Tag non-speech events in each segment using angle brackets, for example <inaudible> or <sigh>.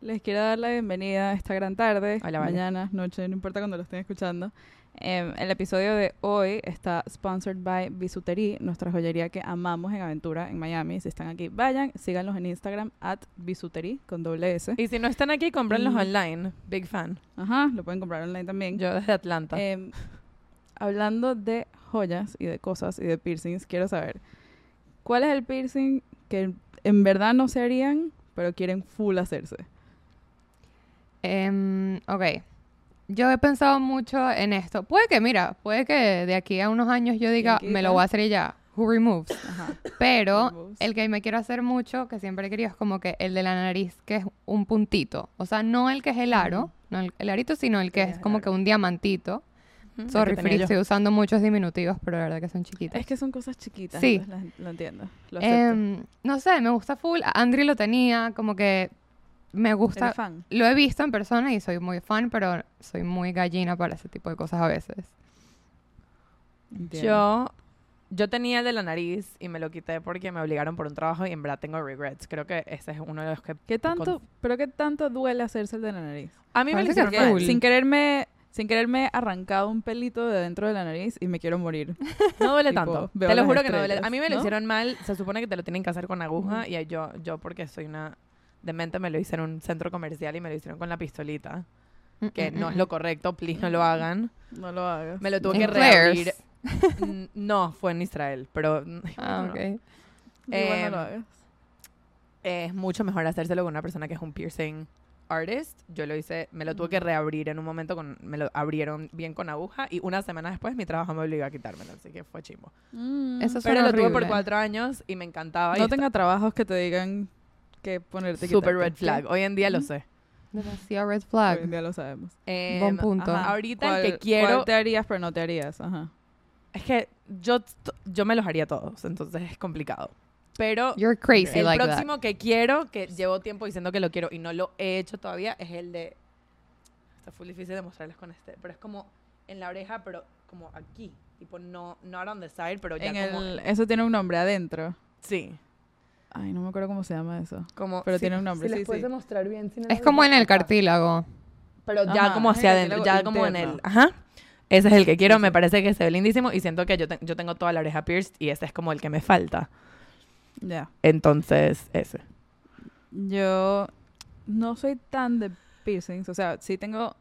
Les quiero dar la bienvenida esta gran tarde, Hola, vale. mañana, noche, no importa cuando lo estén escuchando. Eh, el episodio de hoy está sponsored by Bisutería, nuestra joyería que amamos en Aventura, en Miami. Si están aquí, vayan, síganlos en Instagram, at Bisutería, con doble S. Y si no están aquí, cómprenlos online. Big fan. Ajá, lo pueden comprar online también. Yo desde Atlanta. Eh, hablando de joyas y de cosas y de piercings, quiero saber, ¿cuál es el piercing que en verdad no se harían, pero quieren full hacerse? Em, ok. Yo he pensado mucho en esto. Puede que, mira, puede que de aquí a unos años yo diga, ¿Quién me lo voy a hacer y ya. Who removes? Ajá. Pero Removes. el que me quiero hacer mucho, que siempre he querido, es como que el de la nariz, que es un puntito. O sea, no el que es el aro, no el, el arito, sino el que Sí, es como que un diamantito. Sorry, Free, estoy usando muchos diminutivos, pero la verdad que son chiquitos. Es que son cosas chiquitas. Sí. lo entiendo. Lo. Em, no sé, me gusta full. Andri lo tenía, como que me gusta. ¿Eres fan? Lo he visto en persona y soy muy fan, pero soy muy gallina para ese tipo de cosas a veces. Entiendo. Yo, yo tenía el de la nariz y me lo quité porque me obligaron por un trabajo y en verdad tengo regrets. Creo que ese es uno de los que... ¿Qué tanto, pero qué tanto duele hacerse el de la nariz? A mí me lo Parece que hicieron mal. Sin quererme, sin quererme arrancado un pelito de dentro de la nariz y me quiero morir. <laughs> No duele Tipo, tanto. veo Te lo juro que no duele. A mí me lo ¿no? hicieron mal. Se supone que te lo tienen que hacer con aguja y yo, yo porque soy una demente me lo hice en un centro comercial y me lo hicieron con la pistolita. Que no es lo correcto, please no lo hagan. No lo hagas. Me lo tuve que reabrir. <laughs> Mm, No, fue en Israel, pero <laughs> mm, Ah, no. ok. Igual no Em, lo hagas. es mucho mejor hacérselo con una persona que es un piercing artist. Yo lo hice, me lo tuve que reabrir en un momento, con, me lo abrieron bien con aguja y una semana después mi trabajo me obligó a quitármelo, así que fue chimbo. Mm. Eso Pero lo tuve por horrible. cuatro años y me encantaba. no tenga trabajos que te digan que ponerte Super red flag. Hoy en día lo sé. Demasiado red Hoy flag. en día lo sabemos. Em, Buen punto. Ajá. Ahorita ¿Cuál- el que quiero ¿Cuál te harías pero no te harías? Ajá. es que yo, yo me los haría todos, entonces es complicado. Pero You're crazy el like próximo que quiero, que llevo tiempo diciendo que lo quiero y no lo he hecho todavía, es el de... Está full difícil de mostrarles con este, pero es como en la oreja, pero como aquí. Tipo, no, not on the side, pero ya En como... el, eso tiene un nombre adentro. Sí. Ay, no me acuerdo cómo se llama eso. Como, Pero sí, tiene un nombre, si sí, les puedes sí. demostrar bien. si no. Es como en el cartílago. Pero ya Ajá, como hacia adentro, ya como en el... interno. Ajá. Ese es el que quiero, me parece que se ve lindísimo y siento que yo, te- yo tengo toda la oreja pierced y ese es como el que me falta. Ya. Entonces, ese. Yo no soy tan de piercings. O sea, sí tengo,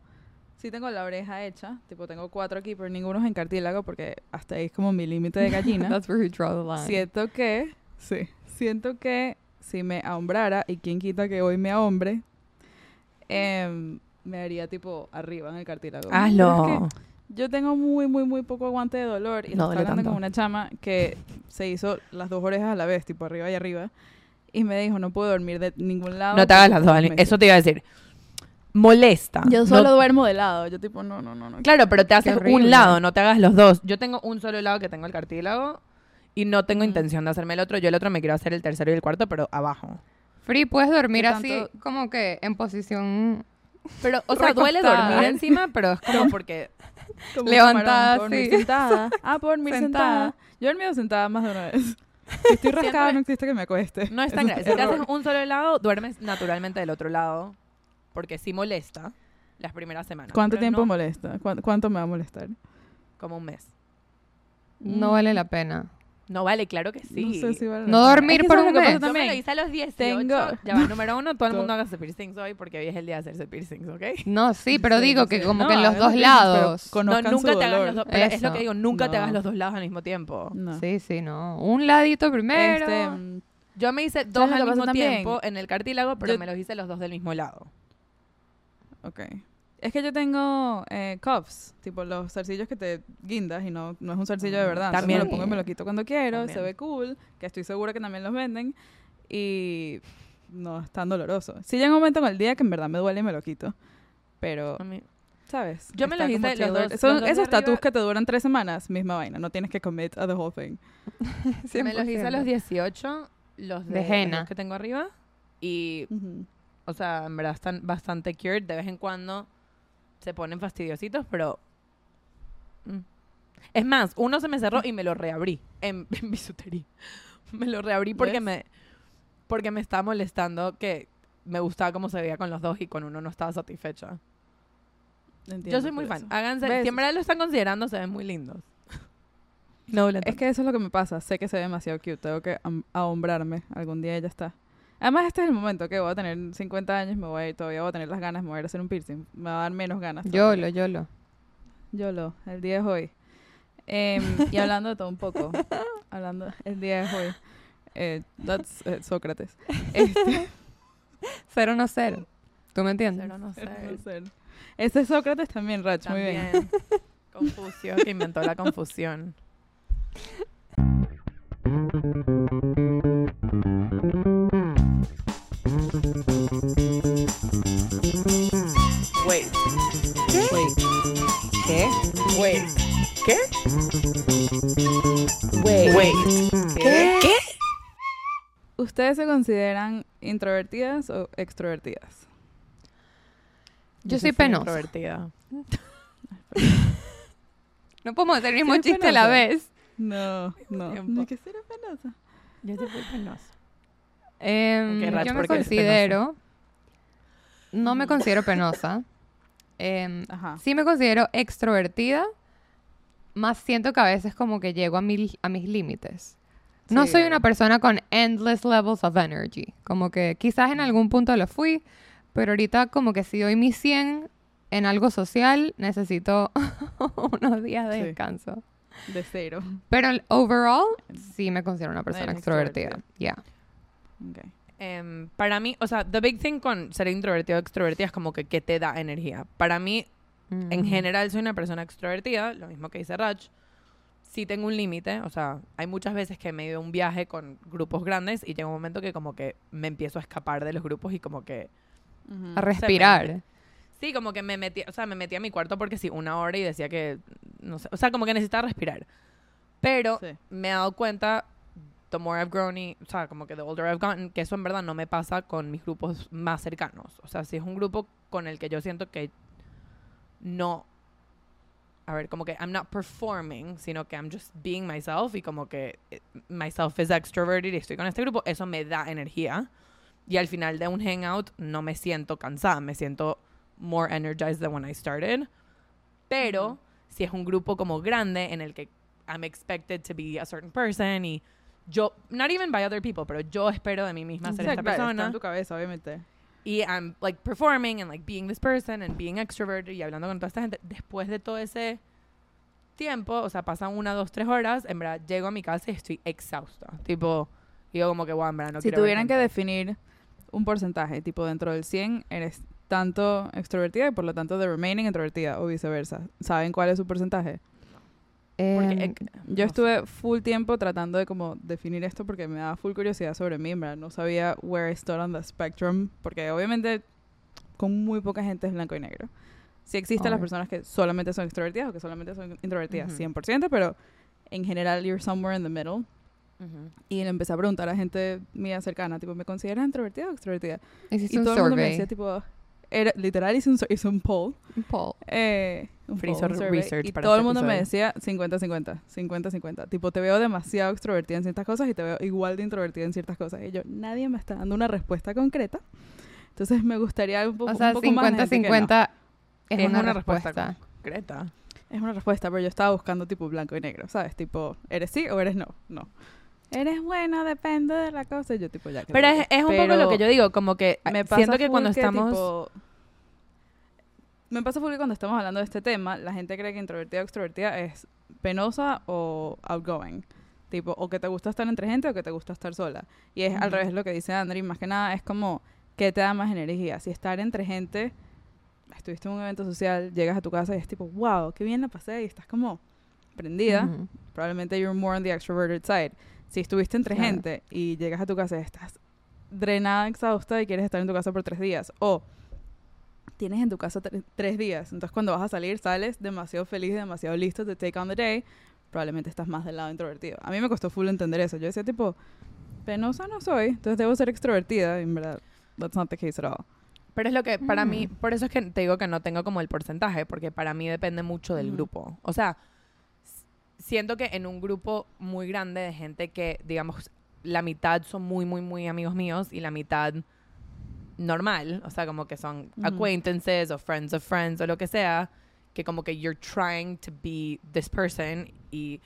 sí tengo la oreja hecha. Tipo, tengo cuatro aquí, pero ninguno es en cartílago porque hasta ahí es como mi límite de gallina. <laughs> That's where you draw the line. siento que, sí, siento que si me ahombrara, y quién quita que hoy me ahombre, em, me haría tipo arriba en el cartílago. Pero es que Hazlo. yo tengo muy, muy, muy poco aguante de dolor. Y No estaba hablando tanto. con una chama que se hizo las dos orejas a la vez, tipo arriba y arriba. Y me dijo, no puedo dormir de ningún lado. No te hagas las dos. dos al- meses". Eso te iba a decir. Molesta. Yo No- solo duermo de lado. Yo tipo, no, no, no, no. Claro, pero te haces un lado, no te hagas los dos. Yo tengo un solo lado que tengo el cartílago y no tengo intención de hacerme el otro. Yo el otro me quiero hacer el tercero y el cuarto, pero abajo. Free, puedes dormir ¿Qué así tanto? como que en posición Pero, o sea, duele dormir <laughs> encima, pero es como porque... <laughs> Como Levantada, camarón, sí. sentada. <laughs> Ah, puedo dormir sentada. Sentada. Yo he dormido sentada más de una vez. Si estoy rascada, Siempre- no existe que me acueste. No es tan grave. Si te haces un solo lado, duermes naturalmente del otro lado. Porque sí molesta las primeras semanas. ¿Cuánto pero tiempo no molesta? ¿Cuánto, cuánto me va a molestar? Como un mes. no vale la pena. No vale, claro que sí. No sé si vale la No pena. dormir por ¿sabes un mes. Yo me lo hice a los 18. Tengo- Ya va, <laughs> número uno, todo el mundo hágase piercings hoy porque hoy es el día de hacerse piercings, ¿ok? No, sí, pero Sí, digo sí. que como No, que en los dos lados. No, nunca su te hagas los dos. Pero es lo que digo, nunca te hagas los dos lados al mismo tiempo. No. Sí, sí, no. Un ladito primero. Este, Yo me hice dos al mismo también? tiempo en el cartílago, pero Yo- me los hice los dos del mismo lado. ok. Es que yo tengo eh, cuffs, tipo los zarcillos que te guindas y no, no es un zarcillo de Mm, verdad. Entonces también. me lo pongo y me lo quito cuando quiero, También. se ve cool, que estoy segura que también los venden y no es tan doloroso. Sí llega un momento en el día que en verdad me duele y me lo quito, pero, ¿sabes? Yo me los hice los dos- Son los dos esos tatuos que te duran tres semanas, misma vaina, no tienes que commit a the whole thing. <laughs> Me los hice a 100%. los 18, los de, De henna. que tengo arriba. Y, o sea, en verdad están bastante cured. De vez en cuando se ponen fastidiositos, pero... mm. Es más, uno se me cerró y me lo reabrí en, <laughs> en bisutería. Me lo reabrí porque ¿Ves? me, porque me estaba molestando que me gustaba cómo se veía con los dos y con uno no estaba satisfecha. Entiendo Yo soy muy fan. eso. Háganse, ¿Ves? si en verdad lo están considerando, se ven muy lindos. No, Es que eso es lo que me pasa. Sé que se ve demasiado cute. Tengo que ahombrarme. Algún día ya está. Además, este es el momento que voy a tener 50 años, me voy a ir, todavía voy a tener las ganas, me voy a ir a hacer un piercing. Me va a dar menos ganas. Yolo, yolo. Yolo, el día es hoy. Em, y hablando de todo un poco, <laughs> hablando, el día es hoy. Eh, that's eh, Sócrates. Este, <laughs> Cero no cero. ¿Tú me entiendes? Pero no no sé. Ese es Sócrates también, Rach, muy bien. También. Confucio, que inventó la confusión. <laughs> Wait. ¿Qué? Wait. Wait. ¿Qué? ¿Qué? ¿Ustedes se consideran introvertidas o extrovertidas? Yo soy penosa. introvertida. <laughs> No podemos hacer el mismo ¿Eres chiste a la vez. No, <laughs> no. Ni que ser penosa. Yo sí fui penosa. Em, Ok, Rach, yo me ¿por qué considero... No me considero penosa. Ajá. sí me considero extrovertida, más siento que a veces como que llego a, mi- a mis límites. No Sí. soy una persona con endless levels of energy. Como que quizás en algún punto lo fui, pero ahorita como que si doy mi 100 en algo social, necesito <laughs> unos días de Sí. descanso. De cero. Pero overall, sí me considero una persona extrovertida. extrovertida. Ya. Okay. Em, para mí, o sea, the big thing con ser introvertido o extrovertida es como que, que te da energía. Para mí, en Mm. general, soy una persona extrovertida, lo mismo que dice Raj. Sí tengo un límite, o sea, hay muchas veces que me he ido a un viaje con grupos grandes y llega un momento que como que me empiezo a escapar de los grupos y como que... A respirar. Sí, como que me metí, o sea, me metí a mi cuarto porque sí, una hora y decía que, no sé, o sea, como que necesitaba respirar. Pero Sí. me he dado cuenta, the more I've grown, y, o sea, como que the older I've gotten, que eso en verdad no me pasa con mis grupos más cercanos. O sea, si es un grupo con el que yo siento que no, a ver, como que I'm not performing, sino que I'm just being myself y como que eh, myself is extroverted y estoy con este grupo, eso me da energía. Y al final de un hangout no me siento cansada, me siento more energized than when I started. Pero si es un grupo como grande en el que I'm expected to be a certain person y yo, not even by other people, pero yo espero de mí misma ser Sí, esta claro, está persona en tu cabeza, obviamente. y I'm like performing and like being this person and being extroverted y hablando con toda esta gente, después de todo ese tiempo, o sea, pasan una, dos, tres horas, en verdad llego a mi casa y estoy exhausta. Tipo, digo como que, wow, en verdad no si quiero ver tuvieran que gente". definir un porcentaje, tipo dentro del 100, eres tanto extrovertida y por lo tanto de remaining introvertida o viceversa. ¿Saben cuál es su porcentaje? Porque, eh, Yo estuve full tiempo tratando de como definir esto porque me daba full curiosidad sobre mí, verdad. No sabía where I stood on the spectrum porque obviamente con muy poca gente es blanco y negro. Sí existen las Obvio. personas que solamente son extrovertidas o que solamente son introvertidas, Ujú. 100%, pero en general you're somewhere in the middle. sé. Ujú. Y le empecé a preguntar a gente mía cercana, tipo, ¿me consideras introvertida o extrovertida? hiciste y un todo el mundo me decía, tipo, era, literal hice un, hice un poll. Un poll. Eh, un Free poll, survey, research y para todo el este mundo me episodio. decía 50-50, 50-50. Tipo, te veo demasiado extrovertida en ciertas cosas y te veo igual de introvertida en ciertas cosas. Y yo, nadie me está dando una respuesta concreta. Entonces me gustaría un poco, O sea, un poco más de gente que no. 50-50 es, Es una, una respuesta. respuesta. Greta. Es una respuesta, pero yo estaba buscando tipo blanco y negro, ¿sabes? Tipo, ¿eres sí o eres no? No. Eres bueno, depende de la cosa. Yo tipo, ya. que Pero es, es un poco Pero lo que yo digo, como que me ah, pasa siento que cuando estamos... tipo, me pasa full que cuando estamos hablando de este tema, la gente cree que introvertida o extrovertida es penosa o outgoing. Tipo, o que te gusta estar entre gente o que te gusta estar sola. Y es al Ujú. revés lo que dice Andri. Más que nada es como, ¿qué te da más energía? Si estar entre gente, estuviste en un evento social, llegas a tu casa y es tipo, wow, qué bien la pasé. Y estás como prendida. Ujú. Probablemente you're more on the extroverted side. Si estuviste entre Claro. gente y llegas a tu casa y estás drenada, exhausta y quieres estar en tu casa por tres días. O tienes en tu casa tre- tres días. Entonces cuando vas a salir, sales demasiado feliz, demasiado listo to take on the day. Probablemente estás más del lado introvertido. A mí me costó full entender eso. Yo decía tipo, penosa no soy, entonces debo ser extrovertida. Y en verdad, that's not the case at all. Pero es lo que para mí, Mm. por eso es que te digo que no tengo como el porcentaje, porque para mí depende mucho del Ujú. grupo. O sea, siento que en un grupo muy grande de gente que, digamos, la mitad son muy, muy, muy amigos míos y la mitad normal, o sea, como que son Ujú. acquaintances o friends of friends o lo que sea, que como que you're trying to be this person y,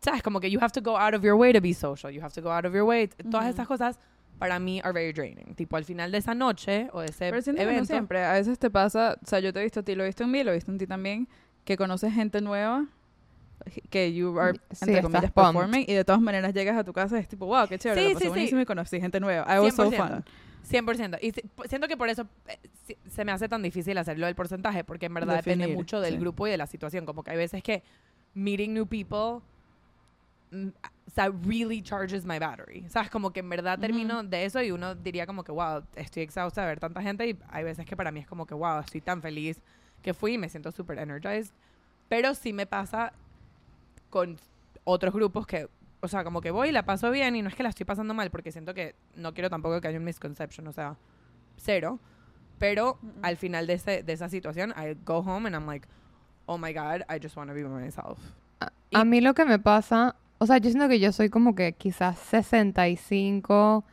¿sabes? Como que you have to go out of your way to be social, you have to go out of your way. Todas Ujú. esas cosas para mí are very draining. Tipo, al final de esa noche o de ese Pero que no evento. siempre. A veces te pasa, o sea, yo te he visto a ti, lo he visto en mí, lo he visto en ti también, que conoces gente nueva, que you are, Sí, entre estás comillas, pumped. performing, y de todas maneras llegas a tu casa y es tipo, wow, qué chévere, Sí, la pasé sí, sí. buenísimo y conocí gente nueva. I was so 100%. fun. 100%. Y si- siento que por eso eh, si- se me hace tan difícil hacerlo del porcentaje, porque en verdad depende Definir, mucho del sí. grupo y de la situación. Como que hay veces que meeting new people, mm, o sea, really charges my battery. ¿Sabes? Como que en verdad termino de eso y uno diría como que, wow, estoy exhausta de ver tanta gente y hay veces que para mí es como que, wow, estoy tan feliz que fui y me siento súper energized. Pero sí me pasa con otros grupos que, o sea, como que voy y la paso bien y no es que la estoy pasando mal porque siento que no quiero tampoco que haya un misconception, o sea, cero. Pero al final de, ese, de esa situación, I go home and I'm like, oh my God, I just want to be by myself. A mí lo que me pasa, o sea, yo siento que yo soy como que quizás 65,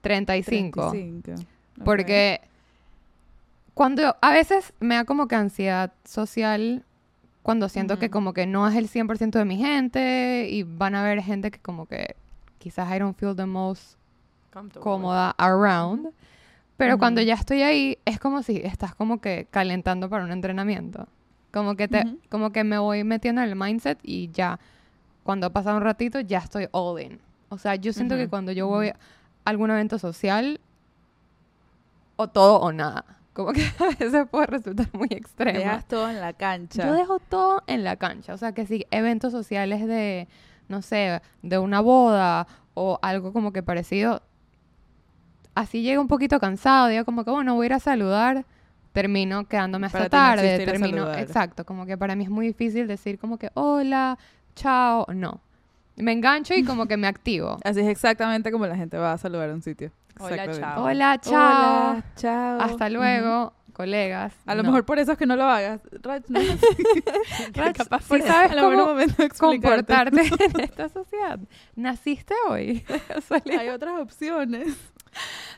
35. 35. Ok. Porque cuando a veces me da como que ansiedad social cuando siento que Ujú. como que no es el 100% de mi gente y van a haber gente que como que quizás I don't feel the most cómoda around. Pero cuando Ujú. ya estoy ahí, es como si estás como que calentando para un entrenamiento. Como que, te, Ujú. como que me voy metiendo en el mindset y ya, cuando pasa un ratito, ya estoy all in. O sea, yo siento que cuando yo voy a algún evento social, o todo o nada. Como que <laughs> a veces puede resultar muy extremo. Dejas todo en la cancha. Yo dejo todo en la cancha. O sea, que si eventos sociales de, no sé, de una boda o algo como que parecido, así llego un poquito cansado, digo como que, bueno, voy a ir a saludar, termino quedándome hasta tarde, termino, exacto, como que para mí es muy difícil decir como que, hola, chao, no. Me engancho y como que me activo. <laughs> Así es exactamente como la gente va a saludar a un sitio. Hola, chao. Hola, chao, Hola, chao. hasta luego, colegas. A lo No. mejor por eso es que no lo hagas. Rach, no <laughs> es <laughs> Rach, capaz sí por eso. sabes cómo comportarte <laughs> en esta sociedad. Naciste hoy. Hay otras opciones.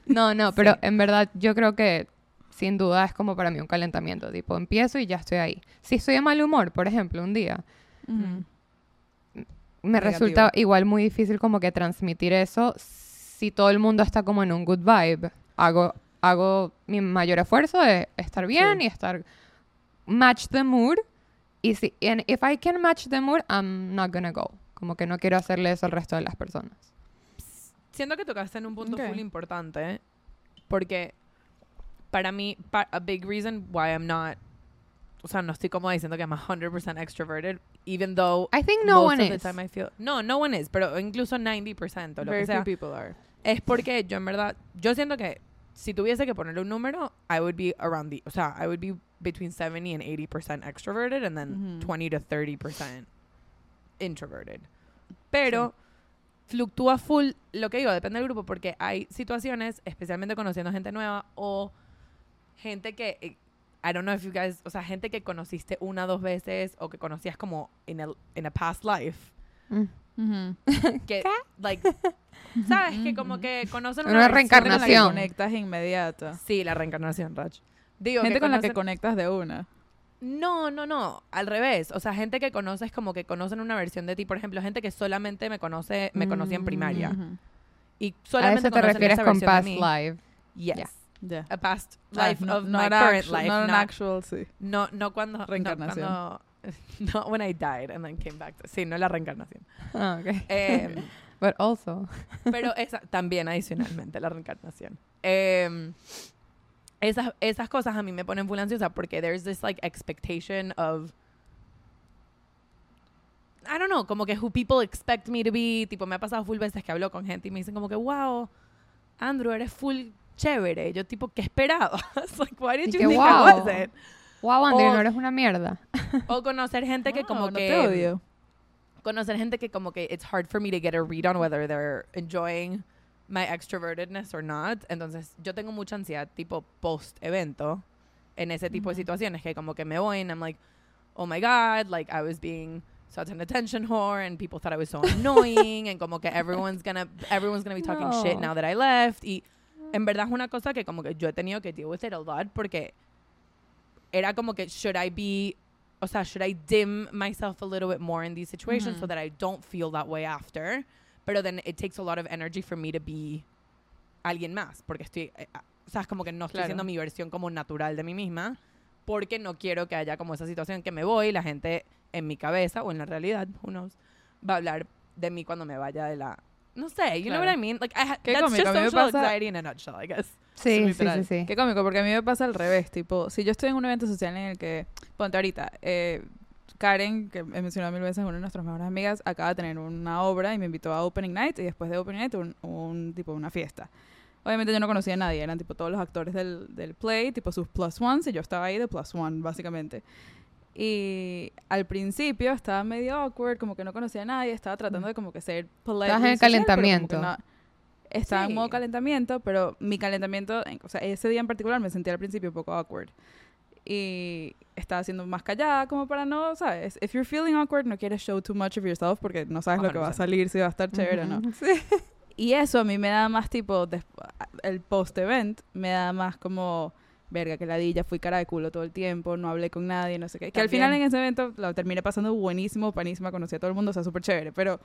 No, no, pero en verdad yo creo que sin duda es como para mí un calentamiento. Tipo, empiezo y ya estoy ahí. Si estoy de mal humor, por ejemplo, un día, me Negativo. resulta igual muy difícil como que transmitir eso si todo el mundo está como en un good vibe. Hago, hago mi mayor esfuerzo de estar bien Sí. y estar match the mood. Y si, and if I can match the mood, I'm not gonna go. Como que no quiero hacerle eso al resto de las personas. Siento que tocaste en un punto Ok. full importante, ¿eh? porque para mí, pa- a big reason why I'm not, o sea, no estoy como diciendo que I'm 100% extroverted, even though I think no most one of the is. time I feel, no, no one is, pero incluso 90% o lo Very que sea, few people are. Es porque yo en verdad, yo siento que si tuviese que ponerle un número, I would be around the, o sea, I would be between 70 and 80% extroverted and then Ujú. 20 to 30% introverted. Pero fluctúa full, lo que digo, depende del grupo, porque hay situaciones, especialmente conociendo gente nueva o gente que, eh, I don't know if you guys, o sea, gente que conociste una, dos veces o que conocías como in a, in a past life. Mm. <laughs> Que, like, <laughs> ¿sabes? Que como que conocen Una la Gente con la que Reencarnación. conectas inmediata. Sí, la reencarnación, Rach. Digo, Gente que con la que conocen- conectas de una. No, no, no. Al revés. O sea, gente que conoces como que conocen una versión de ti. Por ejemplo, gente que solamente me conoce, me conocía en primaria. Ujú. Y A solamente eso te conocen refieres esa con versión de past mí. live. Yes. Ya. Ya. A past life no- of my not current actual- life. Not an actual, sí. no, no cuando... no Reencarnación. cuando- <laughs> No, when I died and then came back. to- sí, no la reencarnación. Ah, okay. Em, <laughs> But also. <laughs> Pero esa, también adicionalmente la reencarnación. Em, esas, esas cosas a mí me ponen full ansiosa porque there's this like expectation of I don't know, como que who people expect me to be. Tipo, me ha pasado full veces que hablo con gente y me dicen como que, wow, Andrew, eres full chévere. Yo tipo, ¿qué esperabas? like, why did Y you que, think wow. I wasn't? Wow, Andrew, O- no eres una mierda. O conocer gente que Wow, <laughs> como no que... te odio. conocer gente que como que it's hard for me to get a read on whether they're enjoying my extrovertedness or not. Entonces, yo tengo mucha ansiedad tipo post evento en ese tipo de Ujú. situaciones que como que me voy and I'm like, "Oh my god, like I was being such an attention whore and people thought I was so <laughs> annoying and como que everyone's gonna everyone's gonna be talking shit No. now that I left." Y en verdad es una cosa que como que yo he tenido que deal with it a lot porque era como que should I be o sea, should I dim myself a little bit more in these situations so that I don't feel that way after? Pero then it takes a lot of energy for me to be alguien más porque estoy eh, ah, o sea, es como que no estoy Claro. siendo mi versión como natural de mí misma porque no quiero que haya como esa situación que me voy y la gente en mi cabeza o en la realidad, who knows, va a hablar de mí cuando me vaya de la no sé, you know Claro. what I mean? Like I ha- that's just social pasa- anxiety in a nutshell, I guess. Sí, sí, Literal. sí, sí. Qué cómico, porque a mí me pasa al revés. Tipo, si yo estoy en un evento social en el que, ponte ahorita, eh, Karen, que he mencionado mil veces, una de nuestras mejores amigas, acaba de tener una obra y me invitó a Opening Night y después de Opening Night un, un tipo una fiesta. Obviamente yo no conocía a nadie, eran tipo todos los actores del, del play, tipo sus plus ones y yo estaba ahí de plus one, básicamente. Y al principio estaba medio awkward, como que no conocía a nadie, estaba tratando de como que ser polite. Estabas en el social, calentamiento. no- estaba en modo Sí. calentamiento, pero mi calentamiento, en- o sea, ese día en particular me sentí al principio un poco awkward. Y estaba siendo más callada como para no, ¿sabes? If you're feeling awkward, no quieres show too much of yourself porque no sabes lo que va a 100%. salir, si va a estar chévere o no. <laughs> Sí. Y eso a mí me da más tipo, el post-event me da más como, verga, que ladilla, fui cara de culo todo el tiempo, no hablé con nadie, no sé qué. Que al final en También. ese evento lo terminé pasando buenísimo, panísima, conocí a todo el mundo, o sea, súper chévere. Pero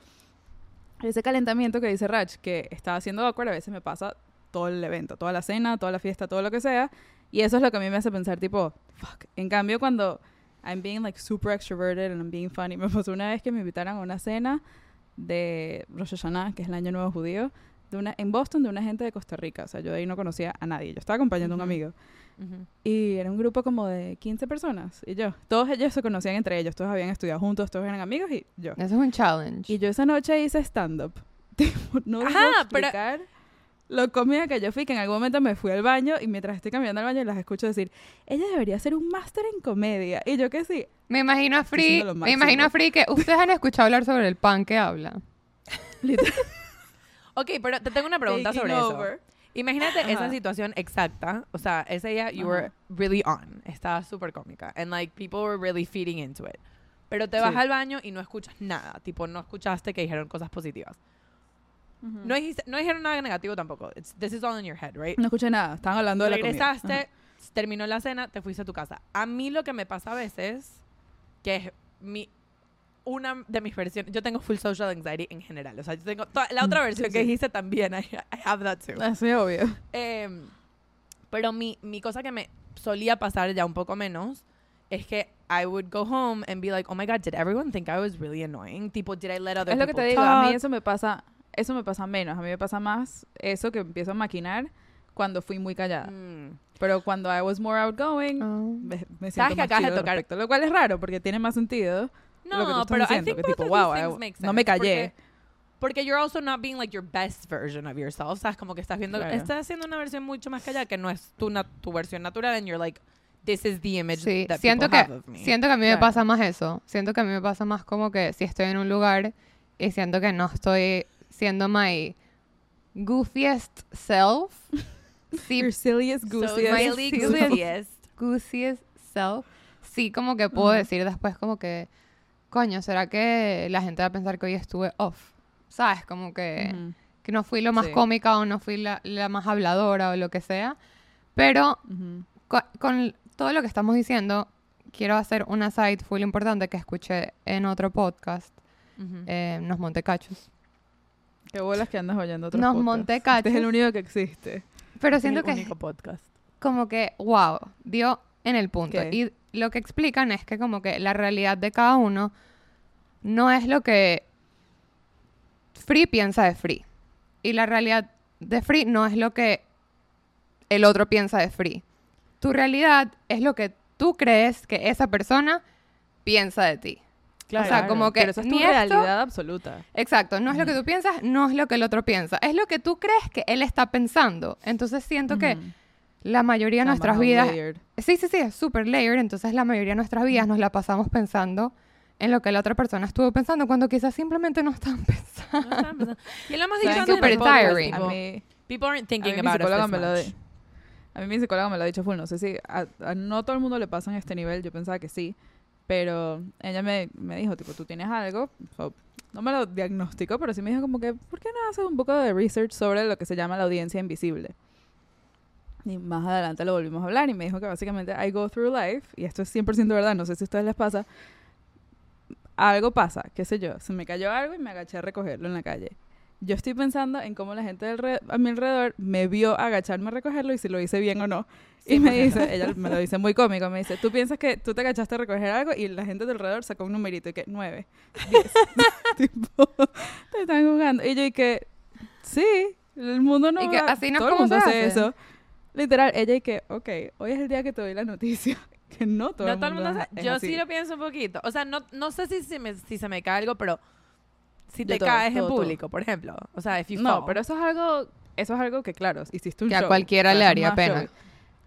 ese calentamiento que dice Rach, que estaba haciendo awkward, a veces me pasa todo el evento, toda la cena, toda la fiesta, todo lo que sea. Y eso es lo que a mí me hace pensar, tipo, fuck. En cambio, cuando I'm being like super extroverted and I'm being funny, me pasó una vez que me invitaron a una cena de Rosh Hashanah, que es el año nuevo judío, de una, en Boston de una gente de Costa Rica. O sea, yo de ahí no conocía a nadie. Yo estaba acompañando a un Ujú. amigo. Y era un grupo como de 15 personas. Y yo. Todos ellos se conocían entre ellos. Todos habían estudiado juntos. Todos eran amigos y yo. Eso es un challenge. Y yo esa noche hice stand-up. <laughs> Tipo, no Ajá, puedo pero- explicar lo cómica que yo fui, que en algún momento me fui al baño y mientras estoy caminando al baño las escucho decir, ella debería hacer un máster en comedia. Y yo que sí. Me imagino a Free, me imagino a Free que ustedes han escuchado hablar sobre el pan que habla. <laughs> Ok, pero te tengo una pregunta taking sobre eso. Imagínate esa situación exacta. O sea, ese día you were really on. Estaba súper cómica. And like people were really feeding into it. Pero te vas Sí. al baño y no escuchas nada. Tipo, no escuchaste que dijeron cosas positivas. No, dijiste- no dijeron nada negativo tampoco. It's, this is all in your head, right? No escuché nada. Estaban hablando de la comida. Regresaste, terminó la cena, te fuiste a tu casa. A mí lo que me pasa a veces, que es mi una de mis versiones, yo tengo full social anxiety en general. O sea, yo tengo toda- la otra Mm, versión sí, que sí. dijiste también, I, I have that too. Así obvio. Em, pero mi, mi cosa que me solía pasar ya un poco menos es que I would go home and be like, oh my god, did everyone think I was really annoying? Tipo, did I let other Es lo que te people digo, a mí eso me pasa, eso me pasa menos, a mí me pasa más eso que empiezo a maquinar cuando fui muy callada. Mm. Pero cuando I was more outgoing, Ah. me, me Sabes siento que más acabas de tocar- respecto, lo cual es raro porque tiene más sentido. No, lo que tú estás pero I diciendo, think que both tipo, of wow, these I- things make no me sense, callé. Porque, porque you're also not being like your best version of yourself. Sabes, como que estás viendo, Claro. estás haciendo una versión mucho más callada que no es tu, na- tu versión natural and you're like, this is the image Sí, that siento people que, have of me. siento que a mí me Claro. pasa más eso. Siento que a mí me pasa más como que si estoy en un lugar y siento que no estoy siendo my goofiest self. <laughs> sí, Your silliest, So goosiest. silly, silliest. goofiest. goofiest self. Sí, como que puedo decir después como que, coño, ¿será que la gente va a pensar que hoy estuve off? ¿Sabes? Como que, Ujú, que no fui lo más Sí. cómica o no fui la, la más habladora o lo que sea. Pero ujú. co- con todo lo que estamos diciendo, quiero hacer una side full importante que escuché en otro podcast, Ujú. eh, Nos Montecachos. Qué bolas que andas oyendo otros Nos podcasts. Montecachos. Este es el único que existe. Pero Es siento el que único podcast. como que, wow, dio en el punto. ¿Qué? Y lo que explican es que como que la realidad de cada uno no es lo que Free piensa de Free. Y la realidad de Free no es lo que el otro piensa de Free. Tu realidad es lo que tú crees que esa persona piensa de ti. O sea, como que Pero eso es tu ni esto- realidad absoluta. Exacto, no es lo que tú piensas, no es lo que el otro piensa, es lo que tú crees que él está pensando. Entonces siento que. La mayoría de nuestras más vidas layered. Sí, sí, sí, es súper layered. Entonces la mayoría de nuestras vidas nos la pasamos pensando en lo que la otra persona estuvo pensando cuando quizás simplemente no estaban <laughs> pensando. No estaba pensando- y lo hemos ¿Saben dicho qué? antes en el Super tiring. A tipo, mí, people aren't thinking about us me lo di- A mí mi psicóloga me lo ha dicho full, no sé si a, a no todo el mundo le pasa en este nivel, yo pensaba que sí, pero ella me, me dijo, tipo, tú tienes algo, o- no me lo diagnosticó, pero sí me dijo como que, ¿por qué no haces un poco de research sobre lo que se llama la audiencia invisible? Y más adelante lo volvimos a hablar y me dijo que básicamente I go through life, y esto es 100% verdad, no sé si a ustedes les pasa, algo pasa, qué sé yo, se me cayó algo y me agaché a recogerlo en la calle. Yo estoy pensando en cómo la gente del a mi alrededor me vio agacharme a recogerlo y si lo hice bien o no. y me dice, ella me lo dice muy cómico, me dice, tú piensas que tú te agachaste a recoger algo y la gente de alrededor sacó un numerito y que nueve, diez. <laughs> tipo, te están jugando. Y yo y que, sí, el mundo no Y que así no es todo el como mundo se hace hace. eso. Literal, ella y que, ok, hoy es el día que te doy la noticia. <laughs> Que no todo, no el, todo el mundo mundo es- sabe. es Yo así. sí lo pienso un poquito. O sea, no, no sé si se, me, si se me cae algo, pero si te todo, caes en todo, todo. público, por ejemplo. O sea, if you No, fall. pero eso es algo, eso es algo que claro, hiciste un Que a show, cualquiera o sea, le haría pena. show.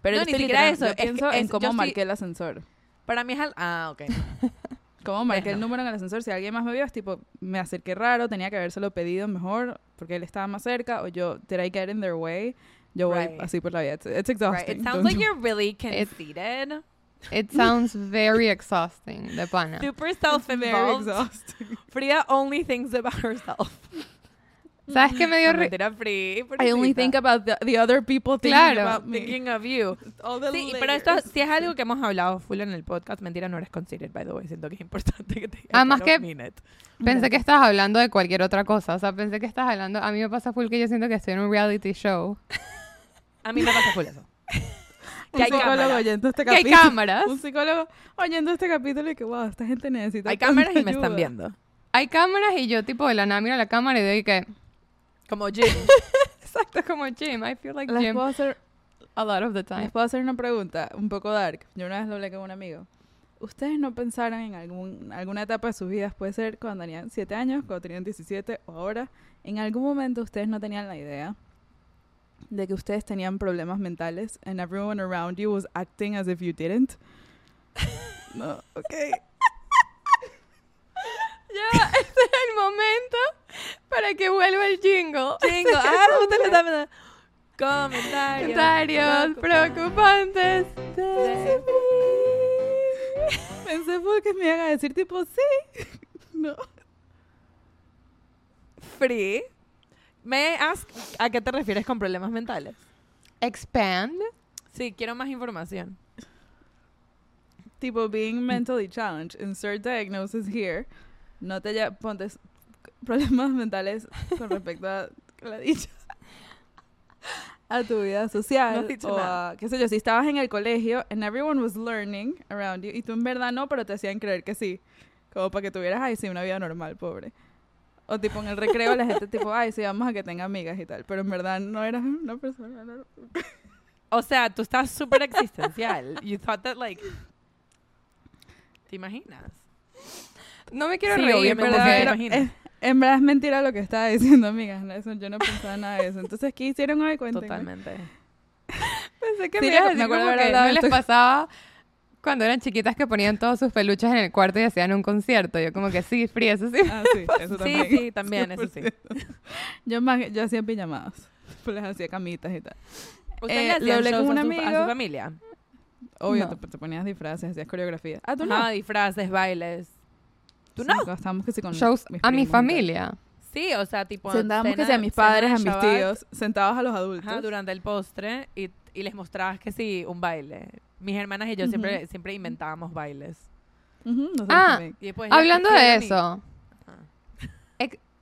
Pero No, yo ni siquiera literal- eso, yo es pienso es- en cómo estoy- marqué el ascensor. Para mí es al... Ah, ok. <laughs> Cómo marqué el no. número en el ascensor. Si alguien más me vio, es tipo, me acerqué raro, tenía que habérselo pedido mejor porque él estaba más cerca o yo, did I get in their way? Yo voy Right. así por la vida. It's, it's Right. exhausting. It sounds Don't like do- you're really conceited. It sounds very exhausting, de pana. Super It's very self-involved. exhausting. Frida only thinks about herself. <laughs> ¿Sabes qué me dio No, ri- mentira, Free. I only think about the, the other people thinking Claro. about me. Thinking of you. All the Sí, pero esto layers. sí es algo que hemos hablado full en el podcast. Mentira, no eres considered, by the way. Siento que es importante que te diga Además que-. Pensé que estabas hablando de cualquier otra cosa. O sea, pensé que estabas hablando... A mí me pasa full que yo siento que estoy en un reality show. <laughs> A mí me pasa full eso. Que hay psicólogo cámaras. oyendo este Que hay cámaras. Un psicólogo oyendo este capítulo y que, wow, esta gente necesita Hay cámaras y tanta me están ayuda. viendo. Hay cámaras y yo tipo de la nada miro la cámara y doy que... Como <laughs> Jim. Exacto, como Jim. I feel like Les Jim puedo hacer a lot of the time. Les puedo hacer una pregunta un poco dark. Yo una vez lo hablé con un amigo. ¿Ustedes no pensaron en algún, alguna etapa de sus vidas, puede ser cuando tenían 7 años, cuando tenían 17 o ahora, en algún momento ustedes no tenían la idea de que ustedes tenían problemas mentales and everyone around you was acting as if you didn't? <laughs> No, ok. <laughs> Ya, este es el momento que vuelva el jingle. Chingo. <laughs> Ah, usted le. Comentarios. Comentarios preocupantes. De- Pensé porque me iban a decir tipo, sí. <laughs> No. Free. Me ask a qué te refieres con problemas mentales. Expand. Sí, quiero más información. tipo being mentally challenged, insert diagnosis here, no te ya ponte problemas mentales con respecto a la dicha a tu vida No social has dicho o nada. a, qué sé yo, si estabas en el colegio and everyone was learning around you y tú en verdad no, pero te hacían creer que sí, como para que tuvieras ay sí una vida normal, pobre. O tipo en el recreo la gente tipo, ay sí, vamos a que tenga amigas y tal, pero en verdad no eras una persona normal. O sea, tú estás súper existencial. You thought that, like... ¿Te imaginas? No me quiero Sí, reír me era- imagino. es- en verdad es mentira lo que estaba diciendo, amigas. no, eso- yo no pensaba nada de eso. Entonces, ¿qué hicieron hoy? Cuéntenme. Totalmente. pensé que Sí, me a me acuerdo como que no les pasaba cuando eran chiquitas que ponían todos sus peluches en el cuarto y hacían un concierto. Yo como que sí, free, eso sí. Ah, sí, eso Sí, también. sí, también, eso sí. <laughs> Yo, más, yo hacía pijamadas. Pues les hacía camitas y tal. ¿Ustedes Eh, le hablé con un a su, a amigo. su familia? Obvio, No. te, te ponías disfraces, hacías coreografía. Ah, tú no. Ajá, disfraces, bailes. ¿Tú no? que sí con Shows mis a mi primos familia. Sí, o sea, tipo... Sentábamos que a mis padres, a mis Shabbat, tíos, sentados a los adultos. Ajá, durante el postre y, y les mostrabas que sí, un baile. Mis hermanas y yo siempre, siempre inventábamos bailes. Nosotros Ah. Y Hablando de y- eso,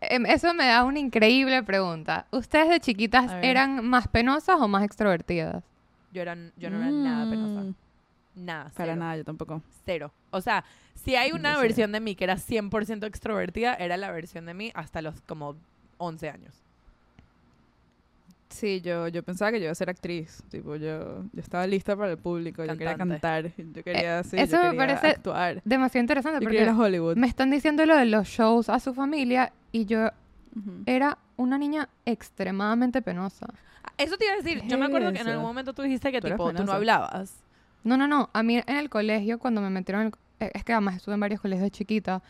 em, eso me da una increíble pregunta. ¿Ustedes de chiquitas eran más penosas o más extrovertidas? Yo, era, yo no era nada penosa. Mm, Nada, Para cero. nada, yo tampoco. Cero. O sea, si hay una versión de mí que era 100% extrovertida, era la versión de mí hasta los como 11 años. Sí, yo, yo pensaba que yo iba a ser actriz. Tipo, yo, yo estaba lista para el público. Yo quería cantar. Yo quería, sí, eso yo me parece actuar. Demasiado interesante Yo porque ir a Hollywood. me están diciendo lo de los shows a su familia y yo era una niña extremadamente penosa. Eso te iba a decir. Yo me ¿Qué acuerdo es que en algún momento tú dijiste que Tú tipo, tú no hablabas. No, no, no. A mí en el colegio, cuando me metieron... en el- eh, es que además estuve en varios colegios de chiquita,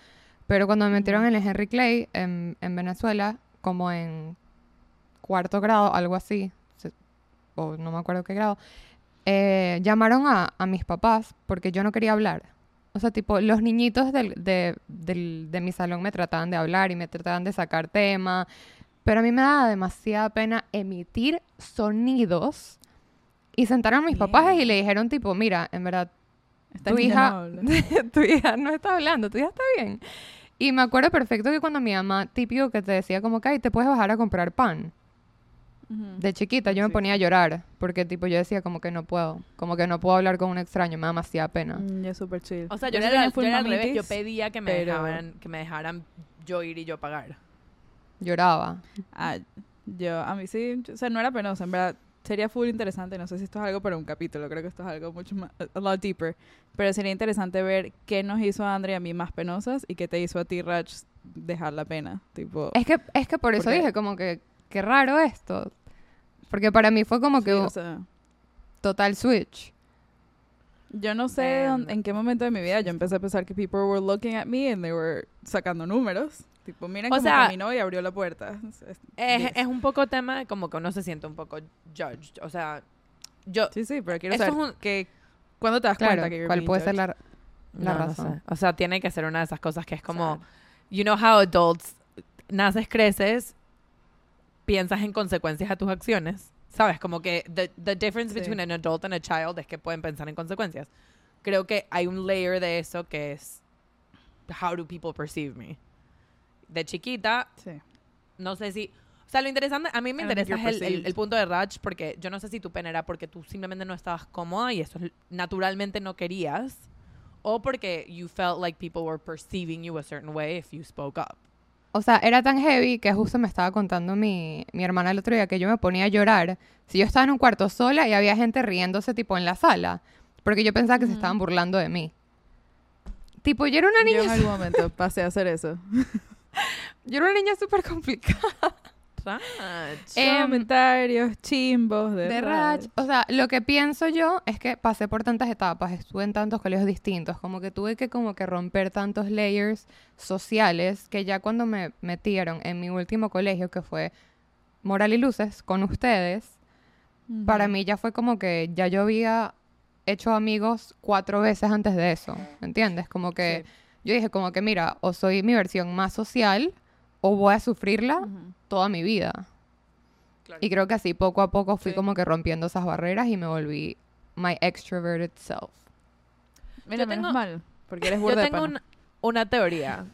pero cuando me metieron en el Henry Clay, en, en Venezuela, como en cuarto grado, algo así, o no me acuerdo qué grado, eh, llamaron a, a mis papás porque yo no quería hablar. O sea, tipo, los niñitos del- de, del- de mi salón me trataban de hablar y me trataban de sacar tema, pero a mí me daba demasiada pena emitir sonidos Y sentaron a mis papás y le dijeron tipo, mira, en verdad, Esta tu hija, no <laughs> tu hija no está hablando, tu hija está bien. Y me acuerdo perfecto que cuando mi mamá, típico que te decía como que, "Ay, te puedes bajar a comprar pan. De chiquita yo me Sí. ponía a llorar porque tipo yo decía como que no puedo, como que no puedo hablar con un extraño, me da demasiada pena. Mm, ya es súper chill. O sea, yo, sí era, yo era al revés. Yo pedía que me, pero- dejaran, que me dejaran yo ir y yo pagar. Lloraba. Ah, yo, a mí sí, o sea, no era penosa, en verdad. Sería full interesante, no sé si esto es algo para un capítulo, creo que esto es algo mucho más, a lot deeper, pero sería interesante ver qué nos hizo a Andre y a mí más penosas y qué te hizo a ti, Rach, dejar la pena, tipo... Es que, es que por eso Porque- dije como que, qué raro esto. Porque para mí fue como sí, que o sea, total switch. yo no sé en qué momento de mi vida yo empecé a pensar que people were looking at me and they were sacando números, tipo, miren O cómo sea, caminó y abrió la puerta. Es- es- un poco tema de como que uno se siente un poco judged. O sea, yo... Sí, sí, pero quiero saber es un- que, ¿cuándo te das Claro, cuenta que cuál puede ser judged? la, la no, no razón. sé. O sea, tiene que ser una de esas cosas que es como... Sad. You know how adults... Naces, creces, piensas en consecuencias a tus acciones. ¿Sabes? Como que the, the difference Sí. between an adult and a child es que pueden pensar en consecuencias. Creo que hay un layer de eso que es... How do people perceive me? De chiquita, Sí. no sé si... O sea, lo interesante, a mí me interesa es el, el- perceived. el punto de Raj, porque yo no sé si tu pena era porque tú simplemente no estabas cómoda y eso es- naturalmente no querías, o porque you felt like people were perceiving you a certain way if you spoke up. O sea, era tan heavy que justo me estaba contando mi, mi hermana el otro día que yo me ponía a llorar si yo estaba en un cuarto sola y había gente riéndose tipo en la sala, porque yo pensaba que se estaban burlando de mí. Tipo, yo era una Yo en niña, algún momento pasé a hacer eso. <laughs> yo era una niña súper complicada. Em, Comentarios chimbos de, De Rach. Rach. O sea, lo que pienso yo es que pasé por tantas etapas, estuve en tantos colegios distintos, como que tuve que como que romper tantos layers sociales que ya cuando me metieron en mi último colegio, que fue Moral y Luces, con ustedes, para mí ya fue como que ya yo había hecho amigos cuatro veces antes de eso, ¿me entiendes? Como que Sí. Yo dije como que mira, o soy mi versión más social o voy a sufrirla toda mi vida. Claro. Y creo que así poco a poco fui Sí. como que rompiendo esas barreras y me volví my extroverted self. Mira, Yo menos tengo- mal, porque eres Yo burda de tengo una, una teoría,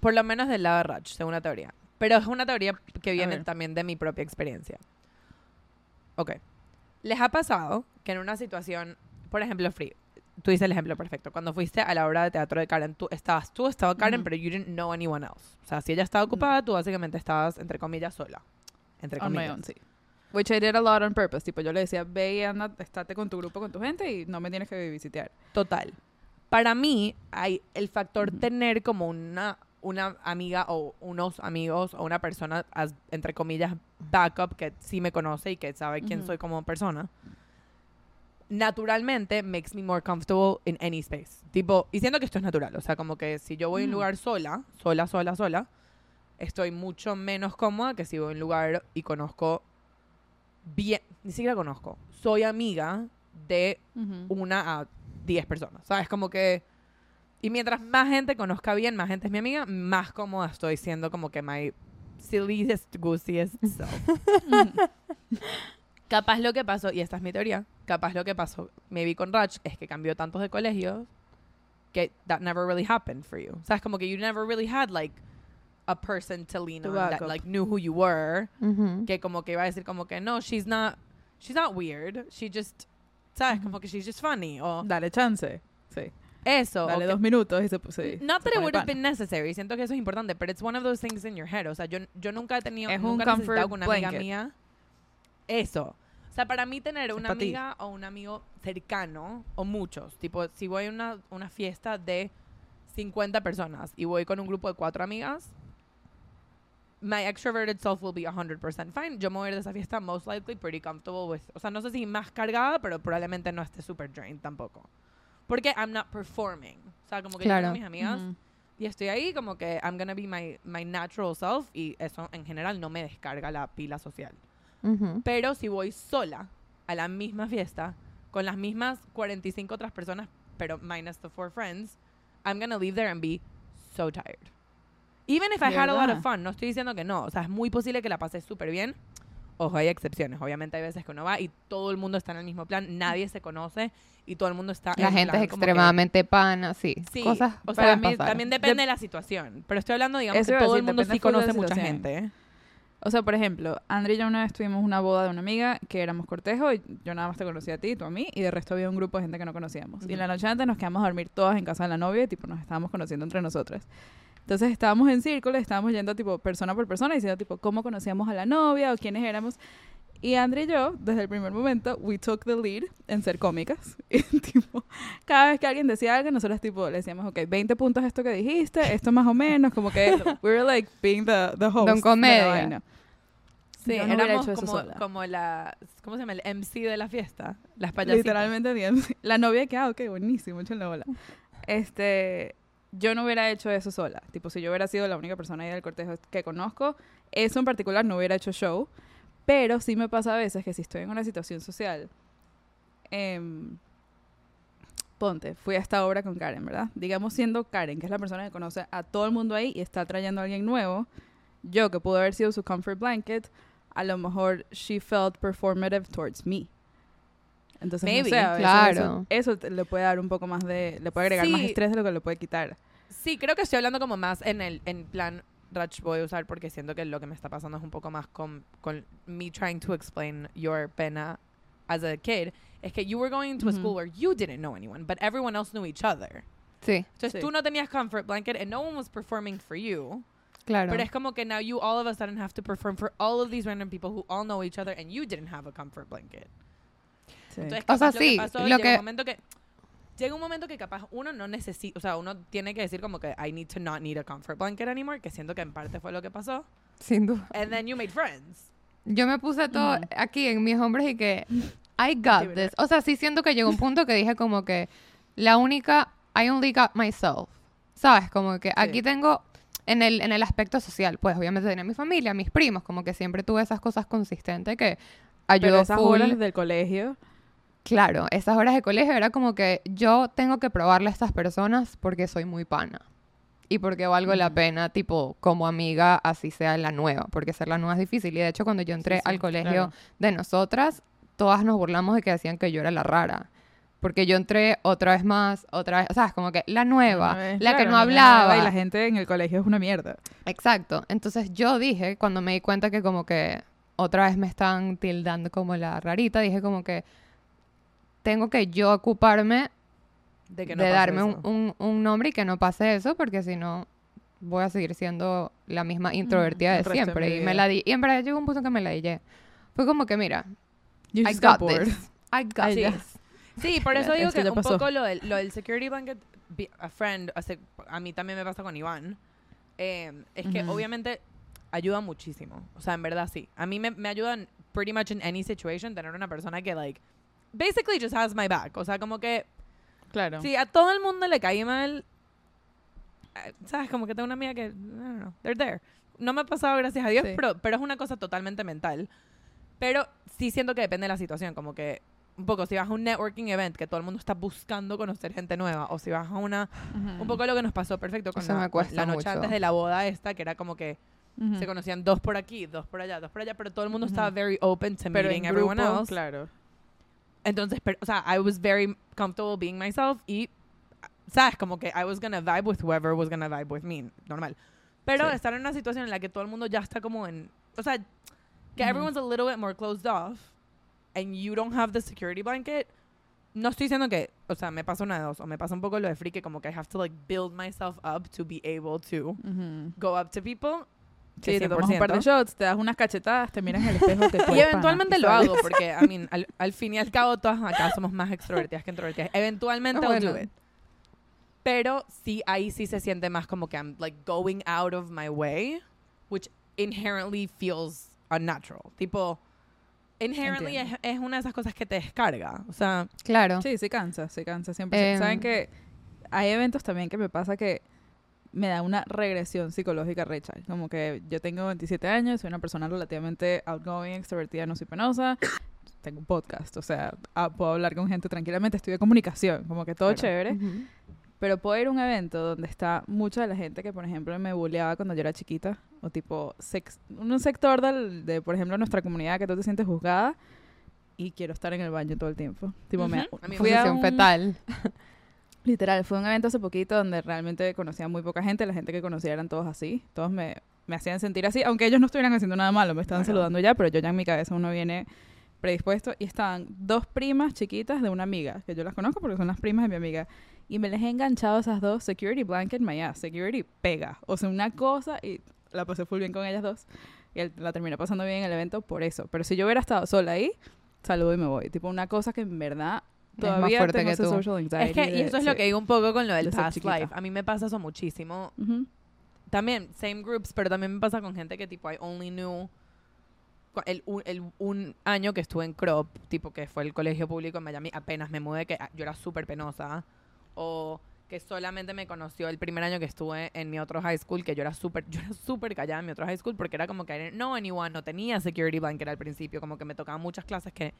por lo menos del lado de Raj, tengo una teoría. Pero es una teoría que viene también de mi propia experiencia. Ok. ¿Les ha pasado que en una situación, por ejemplo, Free, tú dices el ejemplo perfecto, cuando fuiste a la obra de teatro de Karen, tú estabas, tú estaba Karen, Ujú. pero you didn't know anyone else. O sea, si ella estaba ocupada, tú básicamente estabas, entre comillas, sola. Entre On my comillas. own, sí. Which I did a lot on purpose. Tipo, yo le decía, ve y anda, estate con tu grupo, con tu gente y no me tienes que visitear. Total. Para mí, hay el factor Ujú. tener como una, una amiga o unos amigos o una persona, as- entre comillas, backup que sí me conoce y que sabe quién soy como persona, naturalmente makes me more comfortable in any space. Tipo, y siento que esto es natural. O sea, como que si yo voy a un Ujú. lugar sola, sola, sola, sola, estoy mucho menos cómoda que si voy a un lugar y conozco bien, ni siquiera conozco, soy amiga de una a 10 personas. ¿Sabes? Como que. Y mientras más gente conozca bien, más gente es mi amiga, más cómoda estoy siendo como que my silliest, goosiest self. <laughs> Capaz lo que pasó, y esta es mi teoría, capaz lo que pasó, maybe con Raj, es que cambió tantos de colegios que that never really happened for you. ¿Sabes? Como que you never really had like a person to lean on that up. like knew who you were que como que iba a decir como que no, she's not, she's not weird, she just, ¿sabes? Como que she's just funny, o Dale chance. Sí. eso. o Dale que- dos minutos y se sí, Not se that it would have been necessary, siento que eso es importante, it's one of those things in your head. O sea, yo, yo nunca he tenido, Es un nunca comfort con una amiga blanket. mía. Eso. O sea, para mí tener una pa' ti. amiga o un amigo cercano, o muchos, tipo, si voy a una, una fiesta de 50 personas y voy con un grupo de cuatro amigas, my extroverted self will be 100% fine. Yo me voy a ir de esa fiesta most likely pretty comfortable with, o sea, no sé si más cargada, pero probablemente no esté super drained tampoco. Porque I'm not performing. O sea, como que yo Claro. tengo mis amigas Ujú. y estoy ahí como que I'm gonna be my, my natural self y eso en general no me descarga la pila social. Ujú. Pero si voy sola a la misma fiesta con las mismas 45 otras personas, pero minus the four friends, I'm gonna leave there and be so tired. Even if I ¿De had a lot of fun, no estoy diciendo que no, o sea, es muy posible que la pasé súper bien ojo, hay excepciones. Obviamente hay veces que uno va y todo el mundo está en el mismo plan, nadie se conoce y todo el mundo está La en gente es plan que- extremadamente pana, sí. Sí, Cosas o sea, también, también depende de la situación. Pero estoy hablando, digamos, Eso que todo el mundo sí de conoce mucha gente. O sea, por ejemplo, André y yo una vez tuvimos una boda de una amiga que éramos cortejo y yo nada más te conocía a ti, tú a mí, y de resto había un grupo de gente que no conocíamos. Y la noche antes nos quedamos a dormir todas en casa de la novia y tipo nos estábamos conociendo entre nosotras. Entonces estábamos en círculo, estábamos yendo tipo persona por persona diciendo tipo cómo conocíamos a la novia o quiénes éramos. Y André y yo, desde el primer momento, we took the lead en ser cómicas. <laughs> Y tipo, cada vez que alguien decía algo, nosotros tipo le decíamos, ok, 20 puntos esto que dijiste, esto más o menos, como que <laughs> we were like being the, the host. Don Comedia. Sí, Yo no hubiera éramos hecho eso como, sola. como la, ¿cómo se llama? El MC de la fiesta. Las payasitas. Literalmente DMC. La novia que, ah, ok, buenísimo, bola. Este, yo no hubiera hecho eso sola. Tipo, si yo hubiera sido la única persona ahí del cortejo que conozco, eso en particular no hubiera hecho show. Pero sí me pasa a veces que si estoy en una situación social, em, ponte, fui a esta obra con Karen, ¿verdad? Digamos siendo Karen, que es la persona que conoce a todo el mundo ahí y está trayendo a alguien nuevo, yo que pudo haber sido su comfort blanket, a lo mejor she felt performative towards me. Entonces, Maybe, no sé, a veces claro. eso, le puede dar un poco más de, le puede agregar más estrés de lo que le puede quitar. Sí, creo que estoy hablando como más en el en plan Rach voy a usar porque siento que lo que me está pasando es un poco más con, con me trying to explain your pena as a kid. Es que you were going to a Ujú. school where you didn't know anyone, but everyone else knew each other. Sí, Entonces Sí. tú no tenías comfort blanket and no one was performing for you. claro. Pero es como que now you all of a sudden have to perform for all of these random people who all know each other and you didn't have a comfort blanket. Sí. Entonces, O sea, capaz lo sí, que pasó, lo que- un momento que llega un momento que capaz uno no necesita, o sea, uno tiene que decir como que I need to not need a comfort blanket anymore, que siento que en parte fue lo que pasó. Sin duda. And then you made friends. Yo me puse todo aquí en mis hombros y que I got this. O sea, sí siento que llegó un punto que dije como que la única I only got myself. ¿Sabes? Como que aquí tengo en el en el aspecto social, pues obviamente tenía mi familia, mis primos, como que siempre tuve esas cosas consistentes que Pero ayudó esas full. horas del colegio, Claro, esas horas de colegio era como que yo tengo que probarle a estas personas porque soy muy pana. Y porque valgo la Ujú. pena, tipo, como amiga, así sea la nueva. Porque ser la nueva es difícil. Y de hecho, cuando yo entré sí, al colegio claro. de nosotras, todas nos burlamos de que decían que yo era la rara. Porque yo entré otra vez más, otra vez, o sea, es como que la nueva, vez, la que claro, no niña nueva hablaba. Y la gente en el colegio es una mierda. Exacto. Entonces yo dije, cuando me di cuenta que como que otra vez me están tildando como la rarita, dije como que tengo que yo ocuparme De que de no pase darme un, un- un nombre y que no pase eso, porque si no voy a seguir siendo la misma introvertida el de de siempre. mi Y me la di, y en verdad llegó un punto que me la dije. Fue como que, mira, You I just got got bored. this. I <laughs> got ya. this. Sí, por eso digo que ya un pasó. poco lo del, lo del security blanket, a friend, hace- a mí también me pasa con Iván, eh, es que Ujú. obviamente ayuda muchísimo. O sea, en verdad sí. A mí me, me ayudan pretty much in any situation tener una persona que, like, basically just has my back. O sea, como que Claro. si a todo el mundo le cae mal, eh, ¿sabes? Como que tengo una amiga que, I don't know, they're there. No me ha pasado, gracias a Dios, Sí. pero, pero es una cosa totalmente mental. Pero sí siento que depende de la situación, como que un poco, si vas a un networking event que todo el mundo está buscando conocer gente nueva, o si vas a una, Ujú. un poco lo que nos pasó perfecto con la, la noche mucho. antes de la boda esta, que era como que Ujú. se conocían dos por aquí, dos por allá, dos por allá, pero todo el mundo Ujú. estaba very open to Pero meeting en everyone grupo, else. claro. Entonces, pero, o sea, I was very comfortable being myself y, ¿sabes? Como que I was gonna vibe with whoever was gonna vibe with me, normal. Pero Sí. estar en una situación en la que todo el mundo ya está como en, o sea, que Ujú. everyone's a little bit more closed off and you don't have the security blanket, no estoy diciendo que, o sea, me pasa una de dos, o me pasa un poco lo de free, que como que I have to like build myself up to be able to Ujú. go up to people. Sí, te tomas un par de 100%. shots, te das unas cachetadas, te miras en el espejo tú <laughs> Y eventualmente pana, lo hago, porque, I mean, al, al fin y al cabo, todas acá somos más extrovertidas que introvertidas. Eventualmente Ah, I'll do bueno. it. Pero sí, ahí sí se siente más como que I'm like going out of my way, which inherently feels unnatural. Tipo, inherently es, es una de esas cosas que te descarga. O sea, Claro. Sí, sí cansa, sí cansa siempre. Em, Saben que hay eventos también que me pasa que me da una regresión psicológica recha. Como que yo tengo 27 años, soy una persona relativamente outgoing, extrovertida, no soy penosa. Tengo un podcast, o sea, ah, puedo hablar con gente tranquilamente, estudio comunicación, como que todo Claro. chévere. Ujú. Pero puedo ir a un evento donde está mucha de la gente que, por ejemplo, me bulleaba cuando yo era chiquita. O tipo, sex- un sector del, de, por ejemplo, nuestra comunidad que tú te sientes juzgada. Y quiero estar en el baño todo el tiempo. Tipo, me, Ujú. A mí fui a un- fetal. <laughs> Literal, fue un evento hace poquito donde realmente conocía muy poca gente. La gente que conocía eran todos así. Todos me, me hacían sentir así, aunque ellos no estuvieran haciendo nada malo, me estaban Claro. saludando ya, pero yo ya en mi cabeza uno viene predispuesto. Y estaban dos primas chiquitas de una amiga, que yo las conozco porque son las primas de mi amiga. Y me les he enganchado a esas dos, Security Blanket, my ass, Security pega. O sea, una cosa y la pasé full bien con ellas dos. Y el- la terminé pasando bien en el evento por eso. Pero si yo hubiera estado sola ahí, saludo y me voy. Tipo, una cosa que en verdad Es más todavía fuerte tengo que tú. social anxiety Es que, y de- eso es sí. lo que digo un poco con lo del de ser past chiquita. life. A mí me pasa eso muchísimo. Ujú. También, same groups, pero también me pasa con gente que tipo, I only knew el, un- el- un año que estuve en Crop, tipo que fue el colegio público en Miami, apenas me mudé, que ah, yo era súper penosa. O que solamente me conoció el primer año que estuve en mi otro high school, que yo era súper, <laughs> yo era súper callada en mi otro high school, porque era como que know anyone, no tenía security blanket al principio, como que me tocaban muchas clases que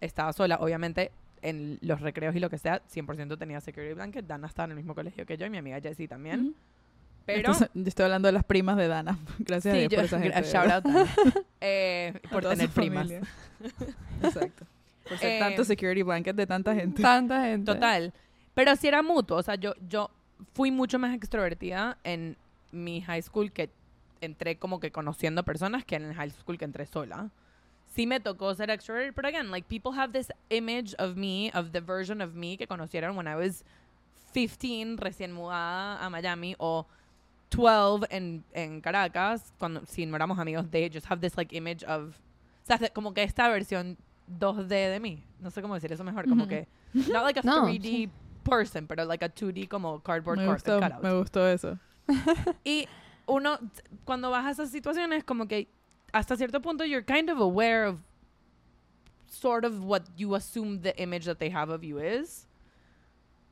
estaba sola. Obviamente, en los recreos y lo que sea, 100% tenía security blanket. Dana estaba en el mismo colegio que yo y mi amiga Jessie también. Ujú. Pero... Entonces, yo estoy hablando de las primas de Dana. <laughs> Gracias a Sí, Dios yo, por esa gente. shout out. <laughs> Eh, A por tener primas. <laughs> Exacto. Por ser Eh, tanto security blanket de tanta gente. Tanta gente. Total. Pero sí era mutuo. O sea, yo, yo fui mucho más extrovertida en mi high school que entré como que conociendo personas que en el high school que entré sola. Sí me tocó ser extroverted, pero again, like people have this image of me, of the version of me que conocieron when I was 15, recién mudada a Miami, o 12 en, en Caracas, cuando si no éramos amigos, they just have this like image of, o sea, como que esta versión 2D de mí. No sé cómo decir eso mejor, como Ujú. que, not like a <laughs> No, 3D sí. person, pero like a 2D como cardboard Me gustó, cutout. me gustó eso. Y uno, cuando vas a esas situaciones, como que hasta cierto punto you're kind of aware of sort of what you assume the image that they have of you is.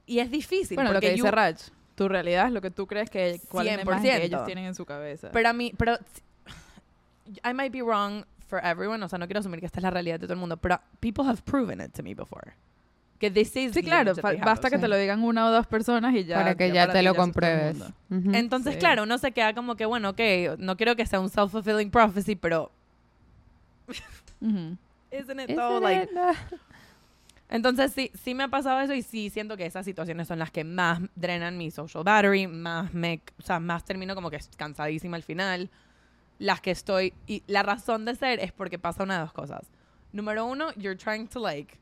Y es difícil. bueno, lo porque que dice you- Rach, tu realidad es lo que tú crees que cuál es la imagen que 100%. ellos tienen en su cabeza. Pero a mí, pero <sighs> I might be wrong for everyone, o sea, no quiero asumir que esta es la realidad de todo el mundo, pero people have proven it to me before. Que this is sí, claro, fa- basta que te lo digan una o dos personas y ya. para que ya, para te ti lo sos todo el compruebes. mundo. Ujú. Entonces, Sí. claro, uno se queda como que, bueno, ok, no quiero que sea un self-fulfilling prophecy, pero <laughs> Ujú. isn't it Isn't though, like, it? Entonces sí, sí me ha pasado eso y sí siento que esas situaciones son las que más drenan mi social battery, más me, o sea, más termino como que cansadísima al final. Las que estoy y la razón de ser es porque pasa una de dos cosas. Número uno, you're trying to like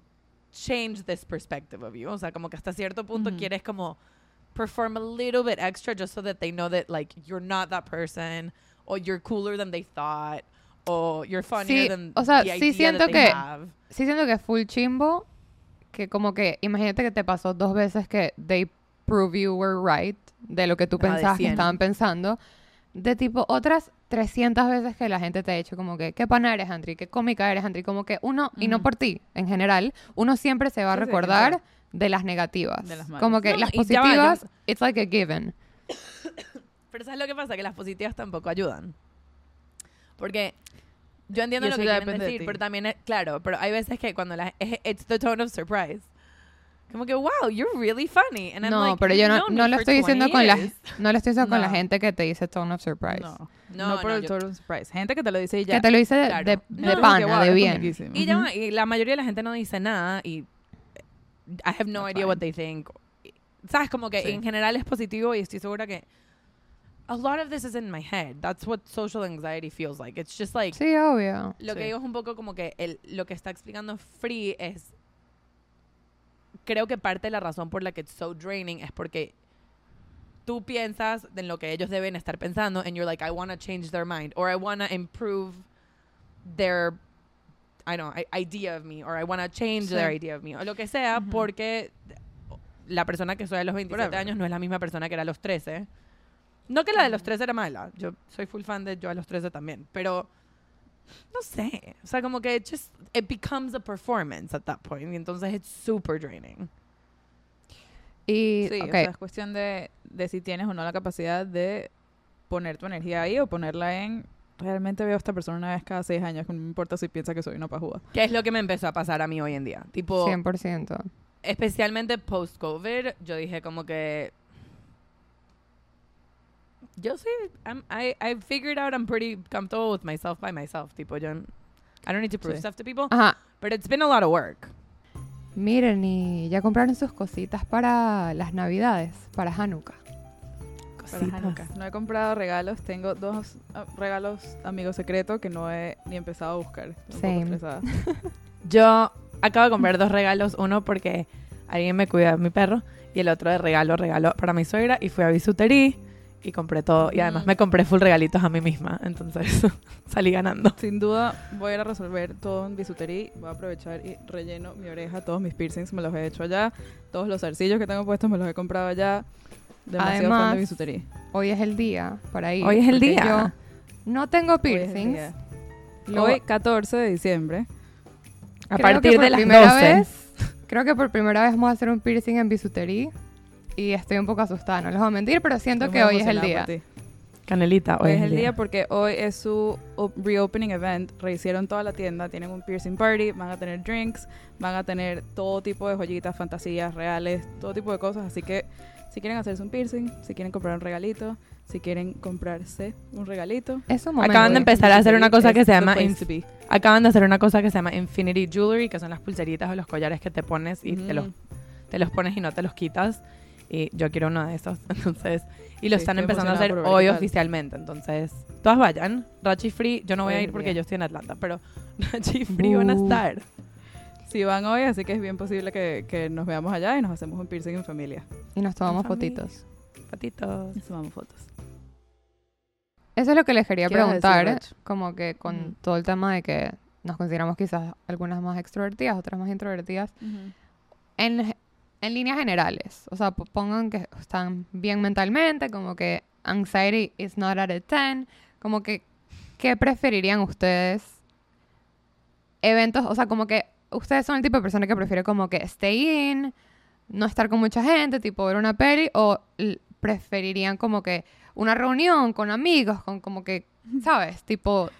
change this perspective of you, o sea, como que hasta cierto punto Ujú. quieres como perform a little bit extra just so that they know that like you're not that person or you're cooler than they thought or you're funnier Sí, than o sea, the sí idea siento that they que- have. Sí siento que full chimbo, que como que, imagínate que te pasó dos veces que they prove you were right de lo que tú pensabas que 100. estaban pensando, de tipo otras 300 veces que la gente te ha dicho como que, qué pana eres, Andri, qué cómica eres, Andri, como que uno, y no por ti, en general, uno siempre se va a Sí, sí, recordar claro. de las negativas. De las malas. como que No, las ya va, positivas, it's like a given. <coughs> Pero ¿sabes lo que pasa? Que las positivas tampoco ayudan. Porque yo entiendo Y lo que quieren de decir, pero también, es- claro, pero hay veces que cuando la... es- It's the tone of surprise. Como que, wow, you're really funny. And I'm No, like, pero "You've yo no, no lo estoy diciendo 20 con la, years". <laughs> no lo estoy diciendo con la No. gente que te dice tone of surprise. No, No, no, por no, el yo- total surprise. Gente que te lo dice y ya. Que te lo dice de, Claro. de, No, de que, pana, wow, de bien. Y, ya y la mayoría de la gente no dice nada y I have no That's idea what fine. they think. ¿Sabes? Como que Sí. en general es positivo y estoy segura que a lot of this is in my head. That's what social anxiety feels like. It's just like Sí, obvio. Lo que Sí. digo es un poco como que el, lo que está explicando Free es. Creo que parte de la razón por la que it's so draining es porque tú piensas en lo que ellos deben estar pensando and you're like, I want to change their mind or I want to improve their. I don't know, idea of me or I want to change Sí. their idea of me o lo que sea porque la persona que soy a los 27 Whatever. años no es la misma persona que era a los 13. No que la de los 13 era mala. Yo soy full fan de yo a los 13 también. Pero no sé. O sea, como que it just it becomes a performance at that point. Y entonces it's super draining. Y, Sí, ok, o sea, es cuestión de, de si tienes o no la capacidad de poner tu energía ahí o ponerla en. Realmente veo a esta persona una vez cada seis años, no me importa si piensa que soy una pajúa. ¿Qué es lo que me empezó a pasar a mí hoy en día? Tipo, 100%. especialmente post-COVID, yo dije como que... Yo sí, I'm, I, I figured out I'm pretty comfortable with myself by myself. Tipo, yo... I don't need to prove Sí. stuff to people. Ajá. But it's been a lot of work. Miren, y ya compraron sus cositas para las navidades, para Hanukkah. Para Hanukkah. No he comprado regalos. Tengo dos ah, regalos amigos secreto que no he ni empezado a buscar. Same. <laughs> Yo acabo de comprar dos regalos. Uno porque alguien me cuida de mi perro. Y el otro de regalo, regalo para mi suegra. Y fui a bisutería y compré todo. Y además Mm. me compré full regalitos a mí misma. Entonces <laughs> salí ganando. Sin duda voy a ir a resolver todo en bisutería. Voy a aprovechar y relleno mi oreja. Todos mis piercings me los he hecho allá. Todos los zarcillos que tengo puestos me los he comprado allá. Demasiado fan Además, de bisutería. Hoy es el día para ir. Hoy es el día. Yo no tengo Hoy es el piercings. día. Lo- Hoy, 14 de diciembre. A creo que partir por de las primera 12. Vez, creo que por primera vez vamos a hacer un piercing en bisutería. Y estoy un poco asustada, no les voy a mentir, pero siento Estoy que muy hoy es el emocionada día. por ti. Canelita, Hoy es el día porque hoy es su op- reopening event. Rehicieron toda la tienda, tienen un piercing party, van a tener drinks, van a tener todo tipo de joyitas, fantasías reales, todo tipo de cosas. Así que si quieren hacerse un piercing, si quieren comprar un regalito, si quieren comprarse un regalito. Es un momento. Acaban de empezar a hacer una cosa que se the llama inf-. Acaban de hacer una cosa que se llama Infinity Jewelry, que son las pulseritas o los collares que te pones y te, los, Mm. te los pones y no te los quitas. Y yo quiero uno de esos. <laughs> Entonces, y lo Sí, están empezando a hacer hoy oficialmente. Entonces, todas vayan. Rachi Free, yo no voy Hoy a ir porque día. yo estoy en Atlanta, pero <laughs> Rachi Free van a Bu. estar. Sí, van hoy, así que es bien posible que, que nos veamos allá y nos hacemos un piercing en familia. Y nos tomamos fotitos. Patitos. Nos tomamos fotos. Eso es lo que les quería ¿Qué ibas a decir, preguntar, Rach? como que con Ujú. todo el tema de que nos consideramos quizás algunas más extrovertidas, otras más introvertidas, en, en líneas generales, o sea, po- pongan que están bien mentalmente, como que anxiety is not at a 10, como que, ¿qué preferirían ustedes? Eventos, o sea, como que ustedes son el tipo de persona que prefiere como que stay in, no estar con mucha gente, tipo ver una peli, o preferirían como que una reunión con amigos, con como que, ¿sabes? Tipo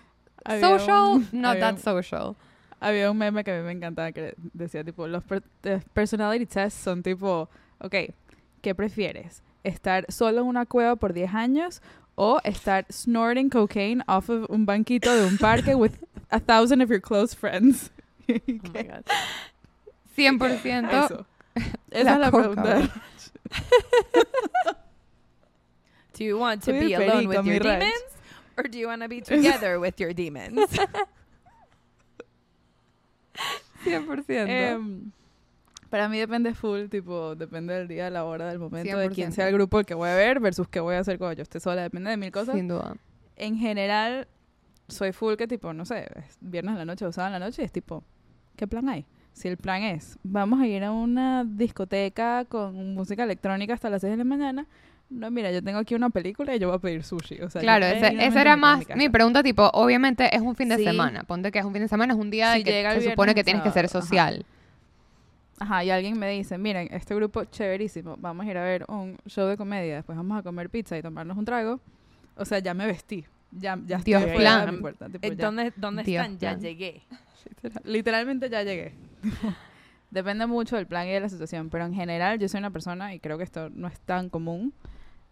Había social, un- not that social. Había un meme que a mí me encantaba que decía tipo, los per- eh, personality tests son tipo, ok, ¿qué prefieres? ¿Estar solo en una cueva por 10 años o estar snorting cocaine off of un banquito de un parque with a thousand of your close friends? <laughs> Oh my God. 100%. Eso. <laughs> Esa es la pregunta. <laughs> Do you want to be alone with your demons? Or do you want to be together with your demons? 100%. Em, para mí depende full, tipo, depende del día, la hora, del momento, de quién 100%. sea el grupo que voy a ver versus qué voy a hacer cuando yo esté sola, depende de mil cosas. Sin duda. en general, soy full que tipo, no sé, es viernes en la noche o sábado en la noche y es tipo, ¿qué plan hay? Si el plan es, vamos a ir a una discoteca con música electrónica hasta las 6 de la mañana, no, mira, yo tengo aquí una película y yo voy a pedir sushi. O sea, Claro, ese- esa era más mi pregunta, tipo, obviamente es un fin de Sí. semana. Ponte que es un fin de semana, es un día de que llega el se supone que tienes que ser ajá. social. Ajá, y alguien me dice, miren, este grupo chéverísimo, vamos a ir a ver un show de comedia, después vamos a comer pizza y tomarnos un trago. O sea, ya me vestí. Ya, ya estoy Dios de plan. mi puerta. tipo, Eh, ya. ¿Dónde, dónde Dios están? Ya llegué. Literalmente ya llegué. <laughs> Depende mucho del plan y de la situación, pero en general yo soy una persona, y creo que esto no es tan común,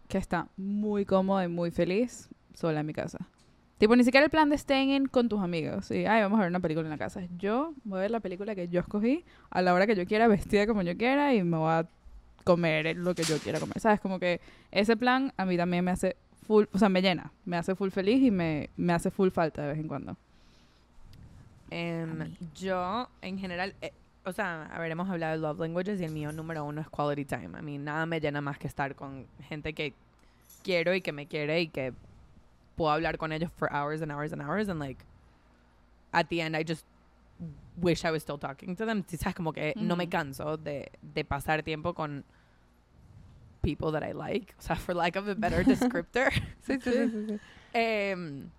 que está muy cómoda y muy feliz sola en mi casa. Tipo, ni siquiera el plan de staying in con tus amigos. Y, ay, vamos a ver una película en la casa. Yo voy a ver la película que yo escogí a la hora que yo quiera, vestida como yo quiera, y me voy a comer lo que yo quiera comer. ¿Sabes? Como que ese plan a mí también me hace full, o sea, me llena, me hace full feliz y me, me hace full falta de vez en cuando. Em, yo, en general, eh, o sea, hemos hablado de love languages y el mío número uno es quality time. A mí nada me llena más que estar con gente que quiero y que me quiere y que puedo hablar con ellos for hours and hours and hours and like at the end I just wish I was still talking to them. Sí, sabes como que no me Ujú. canso de, de pasar tiempo con people that I like, o sea, for lack of a better <laughs> descriptor. Sí, sí, sí, sí, sí. <laughs> Em,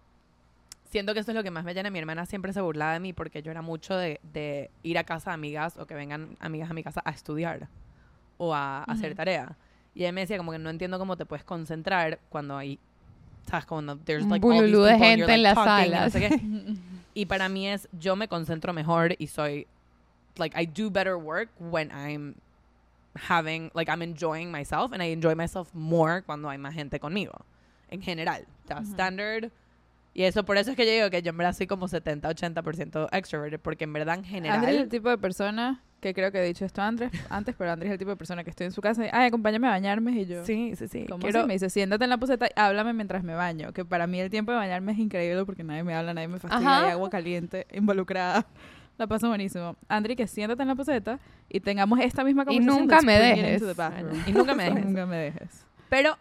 siento que eso es lo que más me llena. Mi hermana siempre se burlaba de mí porque yo era mucho de, de ir a casa de amigas o que vengan amigas a mi casa a estudiar o a, a hacer tarea. Y ella me decía como que no entiendo cómo te puedes concentrar cuando hay, sabes, cuando there's Un like all these de people and you're, gente en like, las talking y no salas. sé. <laughs> Y para mí es, yo me concentro mejor y soy like I do better work when I'm having like I'm enjoying myself and I enjoy myself more cuando hay más gente conmigo. En general, o sea, standard. Y eso, por eso es que yo digo que yo en verdad soy como 70-80% extroverted, porque en verdad en general... Andrés es el tipo de persona que creo que he dicho esto antes, antes pero Andrés es el tipo de persona que estoy en su casa y, ay, acompáñame a bañarme y yo... Sí, sí, sí. ¿Cómo Quiero- así? Me dice, siéntate en la poseta y háblame mientras me baño. Que para mí el tiempo de bañarme es increíble porque nadie me habla, nadie me fastidia, Ajá. hay agua caliente involucrada. La paso buenísimo. Andri, que siéntate en la poseta y tengamos esta misma Y conversación. nunca let's me dejes. Y nunca me <laughs> dejes. nunca me dejes. Pero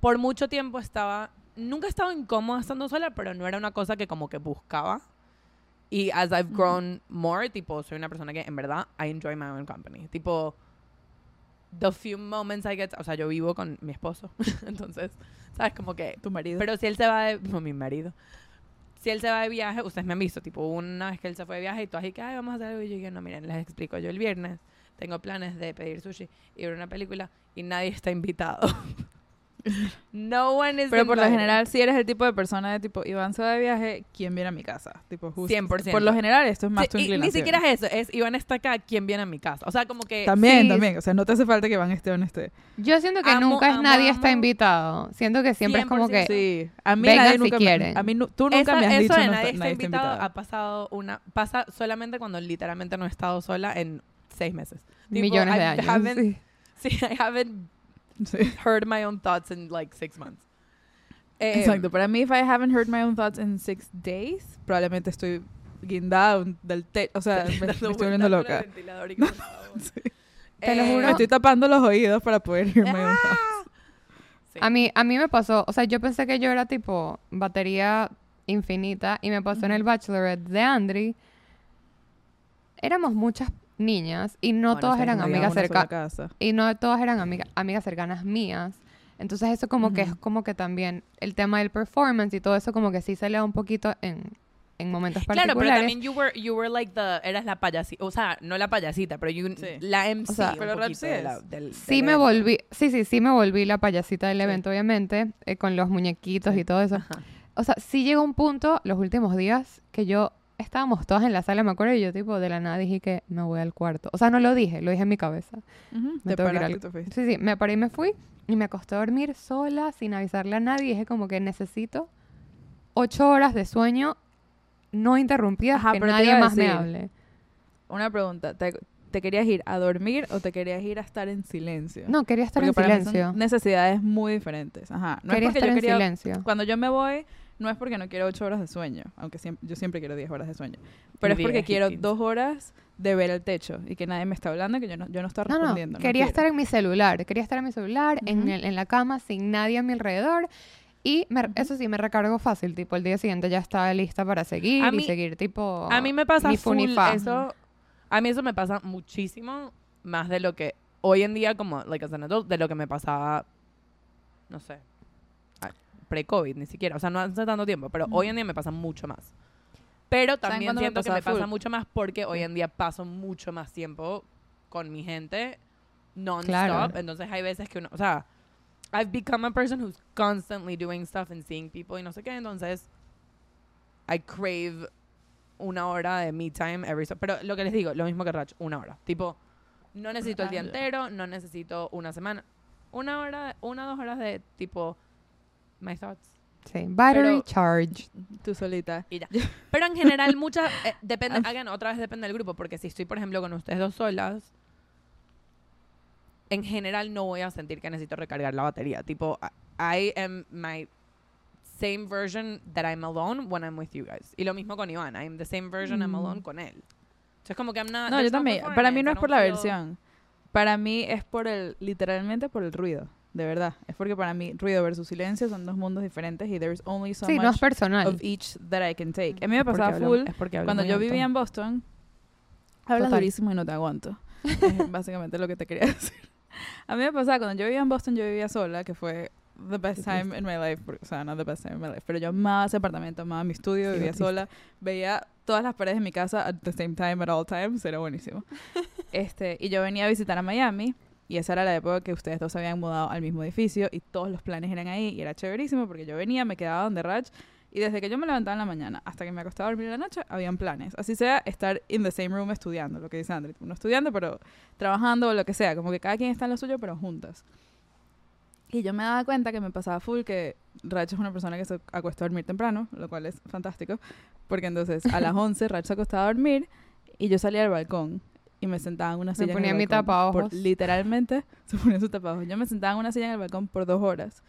por mucho tiempo estaba, nunca he estado incómoda estando sola, pero no era una cosa que como que buscaba. Y as I've grown more, tipo, soy una persona que en verdad I enjoy my own company. Tipo, the few moments I get, o sea, yo vivo con mi esposo, <laughs> entonces, sabes, como que, Tu marido. pero si él se va de, no, mi marido. Si él se va de viaje, ustedes me han visto, tipo, una vez que él se fue de viaje y tú así que, ay, vamos a hacer algo. Y yo dije, no, miren, les explico. Yo el viernes tengo planes de pedir sushi y ver una película y nadie está invitado. <laughs> no one is pero por lo general, si eres el tipo de persona de tipo, Iván se va de viaje, ¿quién viene a mi casa? Tipo, justo. 100%. Por lo general, esto es más Sí, tu y ni inclinación. siquiera es eso, es Iván está acá, ¿quién viene a mi casa? O sea, como que... También, sí, también. O sea, no te hace falta que Iván esté o no esté. Yo siento que Amo, nunca es amo, nadie está invitado. Siento que siempre es como 100%. que Sí. A mí Vengan nadie si nunca me- quieren. A mí tú nunca me has eso dicho de no nadie está- está invitado ha pasado una... Pasa solamente cuando literalmente no he estado sola en seis meses. Tipo, millones de I años. sí. <laughs> Sí, I haven't Sí. <laughs> heard my own thoughts in like six months. Eh, Exacto. Para mí, if I haven't heard my own thoughts in six days, probablemente estoy guindada del techo. O sea, <laughs> me, me estoy volviendo loca. <laughs> Sí. Te lo Eh, juro. Me estoy tapando los oídos para poder own Ah. thoughts. Sí. A mí, a mí me pasó, o sea, yo pensé que yo era tipo batería infinita y me pasó en el Bachelorette de Andri. Éramos muchas niñas y no Bueno, todas eran amigas cercanas. Y no todas eran amiga- amigas cercanas mías. Entonces eso como que es como que también el tema del performance y todo eso como que sí se le da un poquito en, en momentos Claro, particulares. pero también you were, you were like the, eras la payasita, o sea, no la payasita, pero you, Sí. la MC O sea, un pero rap poquito sí de es. la- del- Sí del me evento. volví, sí, sí, sí me volví la payasita del Sí. evento, obviamente, eh, con los muñequitos y todo eso. Ajá. O sea, sí llegó un punto, los últimos días, que yo estábamos todas en la sala, me acuerdo, y yo tipo de la nada dije que me voy al cuarto. O sea, no lo dije, lo dije en mi cabeza. Ujú, Me Te paraste fuiste. Sí, sí, me paré y me fui y me acosté a dormir sola, sin avisarle a nadie. Dije como que necesito ocho horas de sueño no interrumpidas, Ajá, que pero nadie más me hable. Una pregunta. ¿Te, te querías ir a dormir o te querías ir a estar en silencio? No, quería estar Porque en para mí son silencio. necesidades muy diferentes. Ajá. No quería es estar yo en quería... silencio. Cuando yo me voy, no es porque no quiero ocho horas de sueño, aunque siem- yo siempre quiero 10 horas de sueño. Pero es porque quiero dos horas de ver el techo y que nadie me está hablando, que yo no, yo no estoy No, no, respondiendo. quería estar en mi celular. Quería estar en mi celular, en, Ujú. el- en la cama, sin nadie a mi alrededor. Y me- eso sí, me recargo fácil. Tipo, el día siguiente ya estaba lista para seguir A y mí- seguir, tipo... A mí me pasa ni full eso. A mí eso me pasa muchísimo más de lo que hoy en día como like as an adult, de lo que me pasaba no sé, pre-COVID ni siquiera, o sea, no hace tanto tiempo, pero hoy en día me pasa mucho más. Pero también me siento que me pasa mucho más porque hoy en día paso mucho más tiempo con mi gente non-stop, Claro. entonces hay veces que uno, o sea, I've become a person who's constantly doing stuff and seeing people y no sé qué, entonces I crave una hora de me time every so- pero lo que les digo, lo mismo que Rach, una hora. Tipo, no necesito el día entero, no necesito una semana. Una hora, una o dos horas de tipo my thoughts. Sí, battery Pero- charge. Tú solita. Y ya. <laughs> Pero en general, muchas. eh, depende, again, otra vez depende del grupo, porque si estoy, por ejemplo, con ustedes dos solas, en general no voy a sentir que necesito recargar la batería. Tipo, I I am my same version that I'm alone when I'm with you guys. Y lo mismo con Iván. I'm the same version I'm Mm. alone con él. Entonces, como que I'm not. No, yo también. Para mí no es por la feel- versión. Para mí es por el, literalmente por el ruido. De verdad. Es porque para mí ruido versus silencio son dos mundos diferentes y there's only so sí, no es much personal. of each that I can take. A mí me pasaba full hablo cuando yo vivía en Boston. Hablas Total. durísimo y no te aguanto. Es <laughs> básicamente lo que te quería <laughs> decir. A mí me pasaba cuando yo vivía en Boston, yo vivía sola, que fue the best time in my life. O sea, no the best time in my life. Pero yo amaba ese apartamento, amaba mi estudio, Sí, vivía sola. Veía todas las paredes de mi casa at the same time, at all times. Era buenísimo. <laughs> este Y yo venía a visitar a Miami. Y esa era la época que ustedes dos se habían mudado al mismo edificio y todos los planes eran ahí y era chéverísimo porque yo venía, me quedaba donde Raj Y desde que yo me levantaba en la mañana hasta que me acostaba a dormir en la noche, habían planes. Así sea, estar in the same room estudiando, lo que dice André. No estudiando, pero trabajando o lo que sea. Como que cada quien está en lo suyo, pero juntas. Y yo me daba cuenta que me pasaba full que Rach es una persona que se acuesta a dormir temprano, lo cual es fantástico. Porque entonces a las <laughs> 11 Rach se acostaba a dormir y yo salía al balcón y me sentaba en una Me silla en ponía el mi balcón por- literalmente <laughs> se ponía su tapaojos. Yo me sentaba en una silla en el balcón por dos horas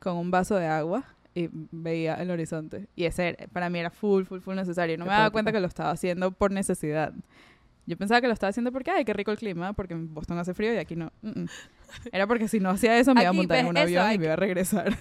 con un vaso de agua y veía el horizonte. Y ese era- para mí era full, full, full necesario. No me daba cuenta que lo estaba haciendo por necesidad. Yo pensaba que lo estaba haciendo porque, ay, qué rico el clima, porque en Boston hace frío y aquí no. Mm, mm. Era porque si no hacía eso me iba a montar en un eso avión y me iba a regresar.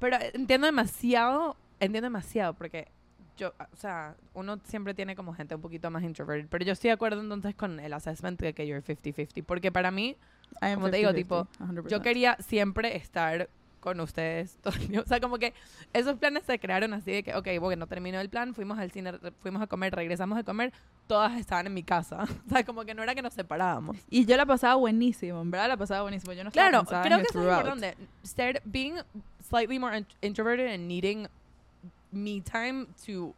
Pero entiendo demasiado, entiendo demasiado, porque yo, o sea, uno siempre tiene como gente un poquito más introverted, pero yo estoy de acuerdo entonces con el assessment de que you're 50-50, porque para mí, I am Como te digo, 50-50, tipo, 100%. yo quería siempre estar con ustedes. <laughs> O sea, como que esos planes se crearon así de que, ok, bueno, terminó el plan, fuimos al cine, fuimos a comer, regresamos a comer, todas estaban en mi casa. <laughs> O sea, como que no era que nos separábamos. Y yo la pasaba buenísimo, en verdad la pasaba buenísimo. Yo no estaba Claro, creo que eso es importante. Ser, being slightly more int- introverted and needing me time to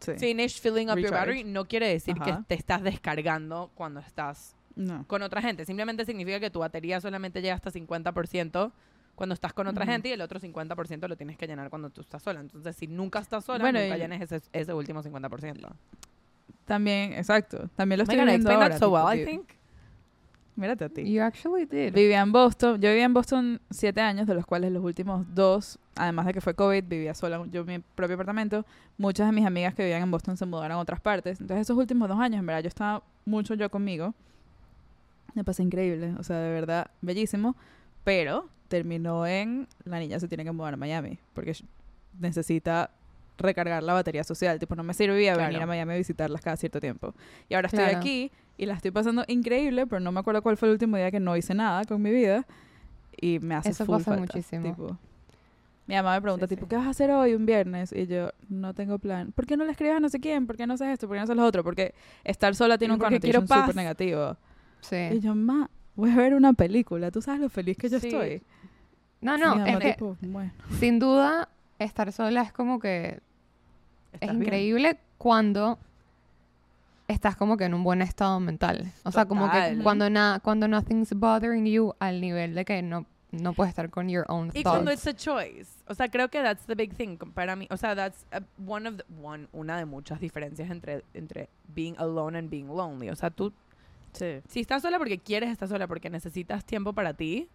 Sí. finish filling up your battery no quiere decir Ajá. que te estás descargando cuando estás No. con otra gente. Simplemente significa que tu batería solamente llega hasta 50% cuando estás con otra gente y el otro 50% lo tienes que llenar cuando tú estás sola. Entonces, si nunca estás sola, Bueno, nunca y- llenes ese, ese último 50%. También, exacto. También lo estoy viendo ahora. so well, I think. Mírate a ti. You actually did. Vivía en Boston. Yo vivía en Boston siete años, de los cuales los últimos dos, además de que fue COVID, vivía sola yo en mi propio apartamento. Muchas de mis amigas que vivían en Boston se mudaron a otras partes. Entonces, esos últimos dos años, en verdad, yo estaba mucho yo conmigo. Me pasé increíble, o sea, de verdad, bellísimo. Pero terminó en la niña se tiene que mudar a Miami porque necesita recargar la batería social. Tipo, no me servía Claro. venir a Miami a visitarlas cada cierto tiempo. Y ahora estoy Claro. aquí y la estoy pasando increíble, pero no me acuerdo cuál fue el último día que no hice nada con mi vida. Y me hace Eso full pasa falta, muchísimo. tipo. mi mamá me pregunta, Sí, tipo, sí. ¿qué vas a hacer hoy un viernes? Y yo, no tengo plan. ¿Por qué no le escribes a no sé quién? ¿Por qué no haces esto? ¿Por qué no haces lo otro? Porque estar sola tiene un connotation súper negativo. Y Sí. yo, ma, voy a ver una película. ¿Tú sabes lo feliz que yo Sí. estoy? No, no, mamá, es que tipo, bueno. sin duda estar sola es como que es ¿Estás bien? increíble cuando estás como que en un buen estado mental. O sea, como que cuando na cuando nothing's bothering you al nivel de que no no puedes estar con your own Y thoughts. cuando it's a choice. O sea, creo que that's the big thing para mí. O sea, that's a- one of the, one, una de muchas diferencias entre, entre being alone and being lonely. O sea, tú, Sí. si estás sola porque quieres estar sola, porque necesitas tiempo para ti,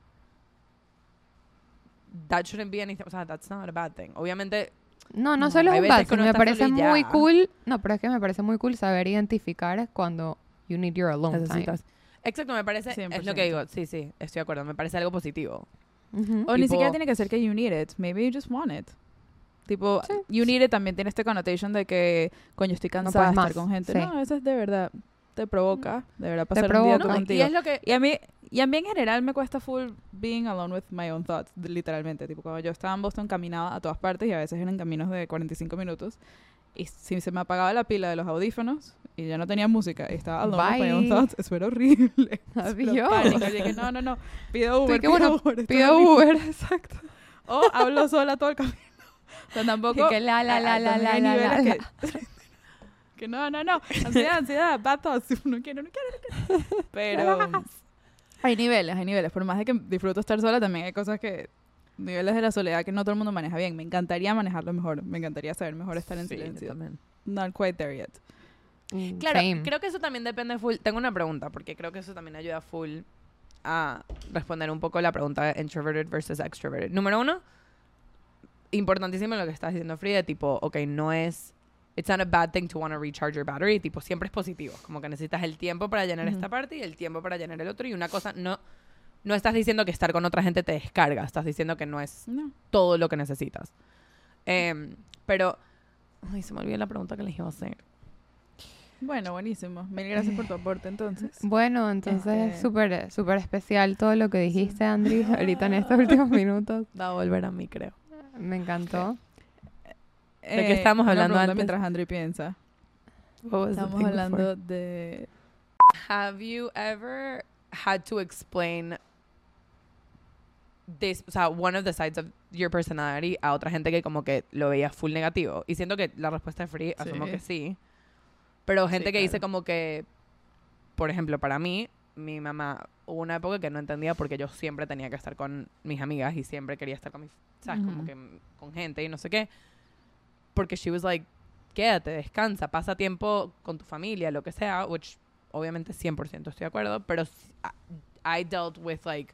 that shouldn't be anything. O sea, that's not a bad thing. Obviamente, No, no No, solo es un thing, me parece muy ya. cool. No, pero es que me parece muy cool saber identificar cuando you need your alone time. necesitas. Exacto, me parece. Es lo que 100%. digo. Sí, sí, estoy de acuerdo. Me parece algo positivo. Ujú. O ni Tipo- siquiera tiene que ser que you need it. Maybe you just want it. Tipo, Sí. you need it también tiene este connotation de que, coño, estoy No cansada de puedes estar con gente. Sí. No, eso es de verdad. Te provoca, de verdad, pasar un día tú No, y contigo. es lo que. Y a mí, y a mí en general me cuesta full being alone with my own thoughts, literalmente. Tipo, cuando yo estaba en Boston caminaba a todas partes y a veces eran caminos de 45 minutos. Y si se me apagaba la pila de los audífonos y yo no tenía música y estaba alone with my own Bye. thoughts, eso era horrible. <laughs> Yo dije, no, no, no, pido Uber, pido bueno, Uber. Pido. Uber, <laughs> exacto. O hablo sola todo el camino. <laughs> O sea, tampoco... Y que la, la, la, la, la, hay la, niveles la, que- no, no, no. Ansiedad, <laughs> ansiedad, bad thoughts. Uno quiere, no quiere, no quiere. Pero hay niveles, hay niveles. Por más de que disfruto estar sola, también hay cosas que... Niveles de la soledad que no todo el mundo maneja bien. Me encantaría manejarlo mejor. Me encantaría saber mejor estar en Sí, silencio. también. Not quite there yet. Mm, Claro, same. creo que eso también depende full. Tengo una pregunta, porque creo que eso también ayuda full a responder un poco la pregunta de introverted versus extroverted. Número uno, importantísimo lo que estás diciendo, Frida, tipo, ok, no es. It's not a bad thing to want to recharge your battery, tipo, siempre es positivo. Como que necesitas el tiempo para llenar Ujú. esta parte y el tiempo para llenar el otro. Y una cosa, no. No estás diciendo que estar con otra gente te descarga, estás diciendo que no es No. todo lo que necesitas. Em, pero. Ay, se me olvidó la pregunta que les iba a hacer. Bueno, buenísimo. Mil gracias por tu aporte, entonces. <laughs> Bueno, entonces es Este- súper súper especial todo lo que dijiste, Andri, ahorita en estos últimos <laughs> minutos. Va a volver a mí, creo. Me encantó. ¿De qué estábamos una hablando antes? Mientras Andri piensa. The Estamos hablando before? de... Have you ever had to explain this, o sea, one of the sides of your personality a otra gente que como que lo veía full negativo. Y siento que la respuesta es free, asumo Sí. que sí. Pero gente Sí, que dice claro. como que, por ejemplo, para mí, mi mamá, hubo una época que no entendía porque yo siempre tenía que estar con mis amigas y siempre quería estar con mis, ¿sabes? Como Ujú. que mm, con gente y no sé qué. Porque she was like, quédate, descansa, pasa tiempo con tu familia, lo que sea, which obviamente 100% estoy de acuerdo, pero I, dealt with like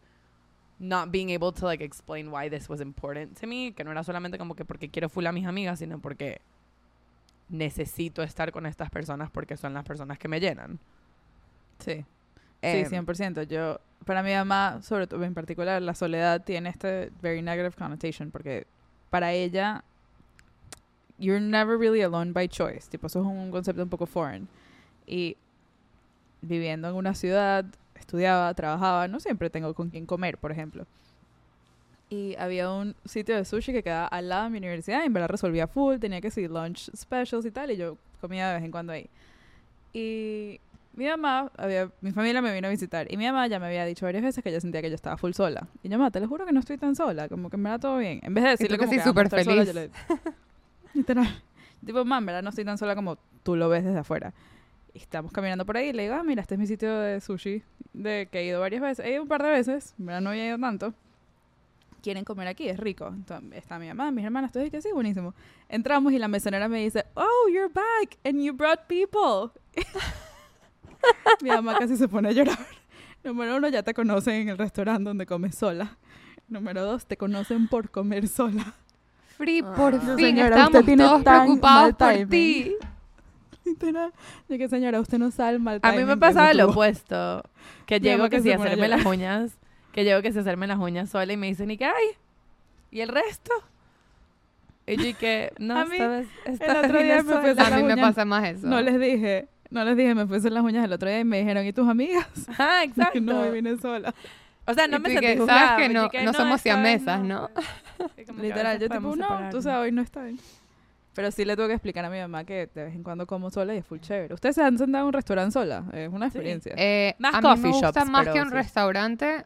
not being able to like explain why this was important to me, que no era solamente como que porque quiero full a mis amigas, sino porque necesito estar con estas personas porque son las personas que me llenan. Sí. Em, Sí, 100%. Yo, para mi mamá, sobre todo en particular, la soledad tiene este very negative connotation porque para ella, you're never really alone by choice. Tipo, eso es un concepto un poco foreign. Y viviendo en una ciudad, estudiaba, trabajaba, no siempre tengo con quién comer, por ejemplo. Y había un sitio de sushi que quedaba al lado de mi universidad y en verdad resolvía full, tenía que seguir lunch specials y tal, y yo comía de vez en cuando ahí. Y mi mamá, había, mi familia me vino a visitar y mi mamá ya me había dicho varias veces que ella sentía que yo estaba full sola. Y yo, mamá, te lo juro que no estoy tan sola, como que me da todo bien. En vez de decirle que como sí, que súper estar solas, yo feliz. le- Literal. Tipo, mamá, en verdad no estoy tan sola como tú lo ves desde afuera. Estamos caminando por ahí y le digo, ah, mira, este es mi sitio de sushi, de que he ido varias veces. He ido un par de veces, verdad no había ido tanto. Quieren comer aquí, es rico. Entonces, está mi mamá, mis hermanas, todos que sí, buenísimo. Entramos y la mesonera me dice, oh, you're back and you brought people. <laughs> mi mamá casi se pone a llorar. Número uno, ya te conocen en el restaurante donde comes sola. Número dos, te conocen por comer sola. Free, Ah. por No, fin, señora, estamos usted tiene todos tan preocupados mal por ti. <laughs> Literal. Yo que señora, usted no sabe el mal A mí me pasaba lo tuvo". opuesto. Que llego que a hacerme las uñas. Que llego que a hacerme las uñas sola y me dicen, ¿y qué hay? ¿Y el resto? Y yo y que, no, <laughs> A mí, esta vez, esta el otro día me fui a sola". hacer A mí me pasa más eso. No les dije, no les dije, me puse a hacer las uñas el otro día y me dijeron, ¿y tus amigas? Ajá, <laughs> exacto. no, me vine sola. O sea, no Y me sentí que, juzgada, sabes que yo no- que, no somos esta vez siamesas, ¿no? pues. <laughs> A Literal, yo tipo, no, tú sabes, hoy no está bien. Pero sí le tuve que explicar a mi mamá que de vez en cuando como sola y es full chévere. ¿Ustedes se han sentado en un restaurante sola? Es una Sí. experiencia. Eh, Más a mí coffee me gusta shops, más pero que un sí. restaurante,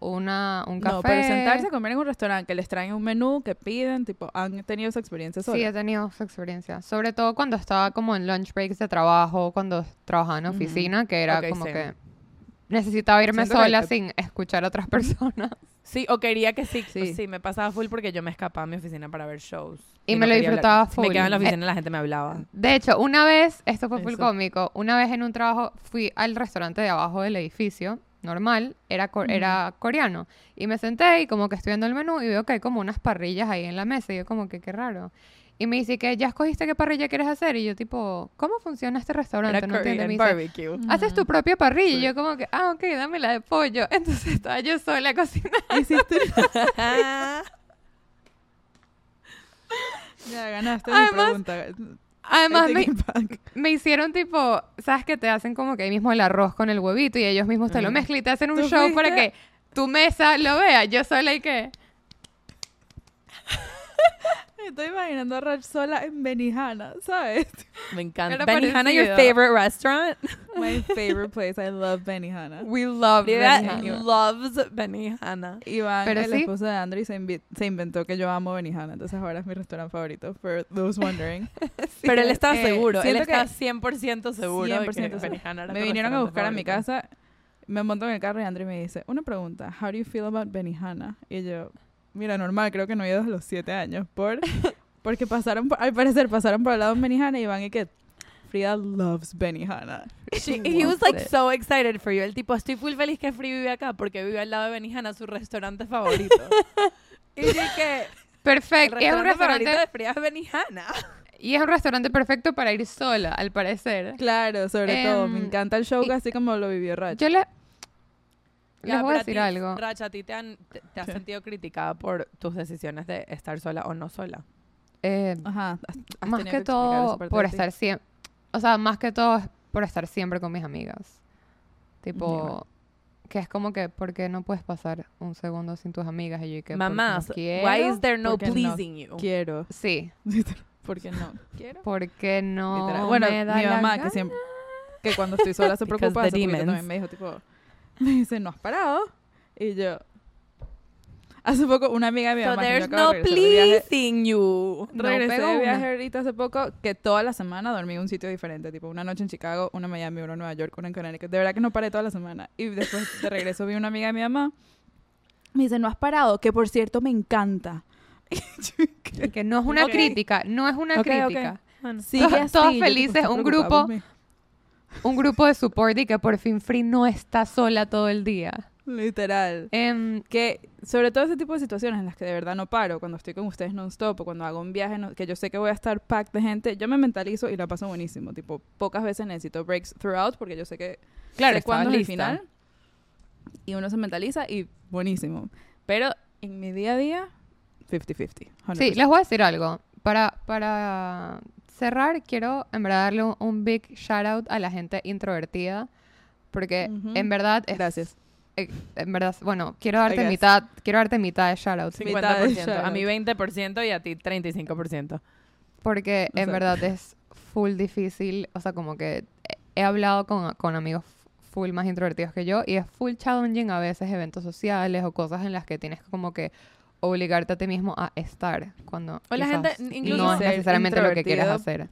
una, un café. No, pero sentarse a comer en un restaurante que les traen un menú, que piden, tipo, han tenido esa experiencia sola. Sí, he tenido esa experiencia. Sobre todo cuando estaba como en lunch breaks de trabajo, cuando trabajaba en oficina, que era Ok, como same. que necesitaba irme Siento que sola te- sin escuchar a otras personas. Sí, o quería que sí, Sí. sí. me pasaba full porque yo me escapaba a mi oficina para ver shows. Y me lo quería hablar. disfrutaba Si full. Me quedaba en la Eh, oficina y la gente me hablaba. De hecho, una vez, esto fue full Eso. cómico, una vez en un trabajo fui al restaurante de abajo del edificio, normal, era, co- era coreano. Y me senté y como que estoy viendo el menú y veo que hay como unas parrillas ahí en la mesa. Y yo como que qué raro. Y me dice que ya escogiste qué parrilla quieres hacer. Y yo tipo, ¿cómo funciona este restaurante? Era no entiendo. Y me dice, barbecue. Haces tu propia parrilla. Y Sí. yo como que, ah, ok, dame la de pollo. <laughs> Entonces estaba yo sola cocinando. Hiciste... <laughs> ya ganaste mi Además, pregunta. Además, I me, me hicieron tipo, ¿sabes que te hacen como que ahí mismo el arroz con el huevito y ellos mismos te lo Ujú. mezclan y te hacen un ¿Tú show para fuiste? que tu mesa lo vea? Yo sola y que... <laughs> Me estoy imaginando a Rach sola en Benihana, ¿sabes? Me encanta. Era Benihana, your favorite restaurant? <laughs> My favorite place. I love Benihana. We love Benihana. loves Benihana. Iván, Pero el sí. esposo de Andrew, se, invi- se inventó que yo amo Benihana. Entonces ahora es mi restaurante favorito. For those wondering. <laughs> Pero él estaba eh, seguro, él que- 100% seguro de que 100% seguro. Benihana era me vinieron a buscar a mi favorito. casa. Me monto en el carro y Andrew me dice, una pregunta. How do you feel about Benihana? Y yo, mira, normal, creo que no he ido desde los siete años. Por, <laughs> porque pasaron, por- al parecer pasaron por al lado de Benihana y van y que Frida loves Benihana. She- he was like it. so excited for you. El tipo, estoy full feliz que Free vive acá porque vive al lado de Benihana, su restaurante favorito. <laughs> y el Perfecto. Es un restaurante favorito de Frida es Benihana. y es un restaurante perfecto para ir sola, al parecer. Claro, sobre todo. Me encanta el show y- así como lo vivió Rach. Yo le... Ya, Les voy a decir ti, algo. Racha, ¿a ti te, han, te, te has Sí. sentido criticada por tus decisiones de estar sola o no sola? Eh, Ajá. más que esa todo por estar siempre... O sea, más que todo es por estar siempre con mis amigas. Tipo... Que es como que, ¿por qué no puedes pasar un segundo sin tus amigas? Y yo, que Mamás, no why is there no porque no pleasing you? Quiero. Sí, <laughs> Porque no. Quiero. porque no Literal. Bueno, me da mi mamá, que siempre. Que cuando estoy sola se preocupa. eso, porque también me dijo, tipo. <laughs> Me dice, ¿no has parado? Y yo. Hace poco una amiga de mi So mamá. there's no de de pleasing you. No Regresé pegó de viaje ahorita hace poco que toda la semana dormí en un sitio diferente, tipo una noche en Chicago, una en Miami, una en Nueva York, una en Connecticut. De verdad que no paré toda la semana. Y después de regreso vi una amiga de mi mamá. Me dice, no has parado, que por cierto me encanta. <laughs> Y yo, ¿qué? Que no es una Ok. crítica, no es una Ok, ok. crítica. Sigue Todos- así, todos yo, tipo, felices, ¿estás un grupo. Un grupo de support y que por fin Free no está sola todo el día. Literal. Em, Que sobre todo ese tipo de situaciones en las que de verdad no paro, cuando estoy con ustedes non-stop o cuando hago un viaje no- que yo sé que voy a estar packed de gente, yo me mentalizo y la paso buenísimo. Tipo, pocas veces necesito breaks throughout porque yo sé que Claro, sé cuándo es el final. Y uno se mentaliza y buenísimo. Pero en mi día a día, 50-50. 100%. Sí, les voy a decir algo. Para, para cerrar, quiero en verdad darle un, un big shout out a la gente introvertida. Porque Ujú. en verdad es, Gracias. eh, en verdad, bueno, quiero darte mitad, quiero darte mitad de shout outs. Mitad de 50%. A mí shout 20% y a ti 35%. Porque en Exacto. verdad es full difícil. O sea, como que he- he hablado con, con amigos full más introvertidos que yo y es full challenging a veces eventos sociales o cosas en las que tienes como que obligarte a ti mismo a estar cuando O la quizás gente, incluso no es necesariamente lo que quieres hacer.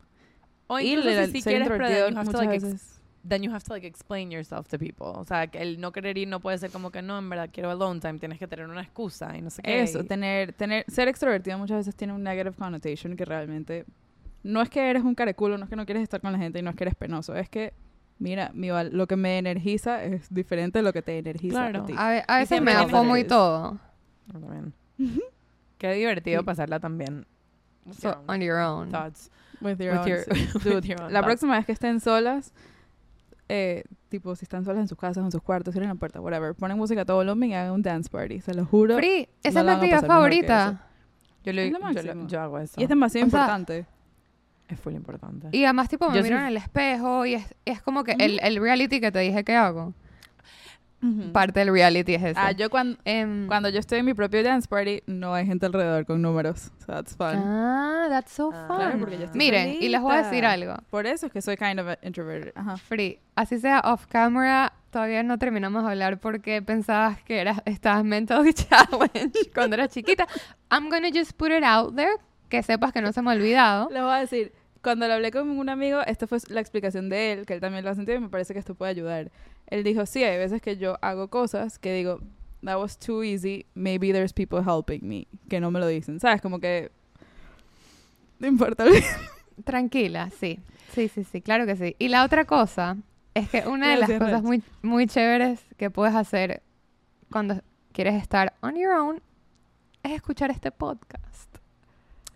O incluso si, quieres, pero introvertido then you have to, muchas like, ex- then you have to like explain yourself to people. O sea, que el no querer ir no puede ser como que no, en verdad quiero alone time, tienes que tener una excusa y no sé qué. Eso, tener, tener, ser extrovertido muchas veces tiene un negative connotation que realmente no es que eres un careculo, no es que no quieres estar con la gente y no es que eres penoso, es que, mira, mi val- lo que me energiza es diferente de lo que te energiza Claro. a ti. A, a veces me da fomo y todo. También. Qué divertido pasarla también. So, on your own. Thoughts. With your With own your- self. <laughs> with your own la thoughts. próxima vez que estén solas, eh, tipo, si están solas en sus casas, en sus cuartos, cierren la puerta, whatever, ponen música a todo volumen y hagan un dance party, se lo juro. Free, esa no es mi actividad favorita. Yo, lo yo, lo- yo hago eso. Y es demasiado O sea, importante. Es full importante. Y además, tipo, me Yo miro sí- en el espejo y es, es como que Ujú. el, el reality que te dije que hago. Parte del reality es ese. Ah, yo cuando, Em, cuando yo estoy en mi propio dance party, no hay gente alrededor con números. So that's fun. Ah, that's so Ah, fun. Claro, porque yo estoy Miren, y les voy a decir algo. Por eso es que soy kind of introverted. Ajá. Free, así sea off camera, todavía no terminamos de hablar porque pensabas que eras, estabas mentally <laughs> challenged cuando eras chiquita. I'm gonna just put it out there, que sepas que no se me ha olvidado. Les voy a decir, cuando lo hablé con un amigo, esta fue la explicación de él, que él también lo ha sentido y me parece que esto puede ayudar. Él dijo, sí, hay veces que yo hago cosas que digo, that was too easy, maybe there's people helping me, que no me lo dicen. ¿Sabes? Como que... No importa. Tranquila, sí. Sí, sí, sí, claro que sí. Y la otra cosa es que una de las cosas muy, muy chéveres que puedes hacer cuando quieres estar on your own es escuchar este podcast.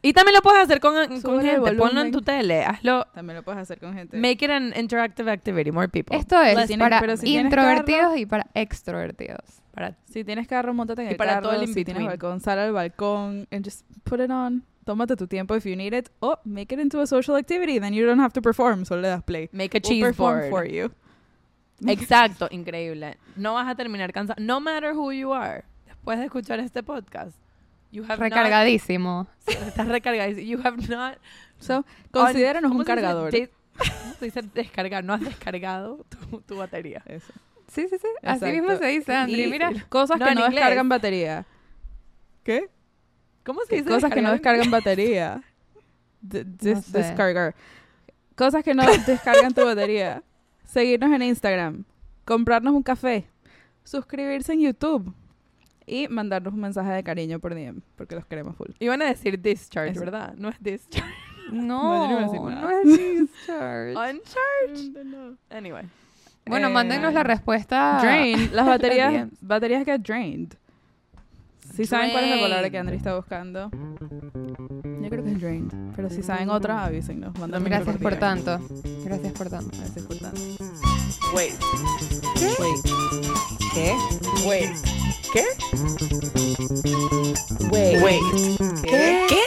Y también lo puedes hacer con, con gente. Ponlo en tu tele. Hazlo. También lo puedes hacer con gente. Make it an interactive activity. More people. Esto es Si tienes- para si introvertidos y para extrovertidos. Para Si tienes carro, montate en Y el para carro. todo el si tienes balcón, sal al balcón and just put it on. Tómate tu tiempo if you need it. O make it into a social activity. Then you don't have to perform. Solo le das play. make a We'll cheese perform board. for you. Exacto, increíble. No vas a terminar cansado. No matter who you are. Después de escuchar este podcast. You have Recargadísimo. <laughs> Not, estás recargado. You have not. So, considéranos ¿cómo un se dice? cargador. De- ¿Cómo se dice descargar? No has descargado tu, tu batería. Eso. Sí, sí, sí. Así mismo se dice, Andri. Y Mira, Cosas No, que en no inglés. descargan batería. ¿Qué? ¿Cómo se dice Cosas que no descargan batería. D- dis- sé. Descargar. Cosas que no <laughs> descargan tu batería. Seguirnos en Instagram. Comprarnos un café. Suscribirse en YouTube. Y mandarnos un mensaje de cariño por DM. Porque los queremos full. Iban a decir discharge, Eso. ¿verdad? No es discharge. <laughs> no, no no, es discharge. Uncharge. Anyway. Bueno, Eh, mándenos la respuesta. Drain. <laughs> Las baterías, baterías get drained. Si saben cuál es la palabra que Drained. Andri está buscando. Yo creo que es drained. Pero si saben otra, avísennos. Mándanos Gracias por tanto. tanto. Gracias por tanto. Gracias por tanto. Wait. Wait. ¿Qué? Wait. ¿Qué? Wait. Wait. ¿Qué? ¿Qué?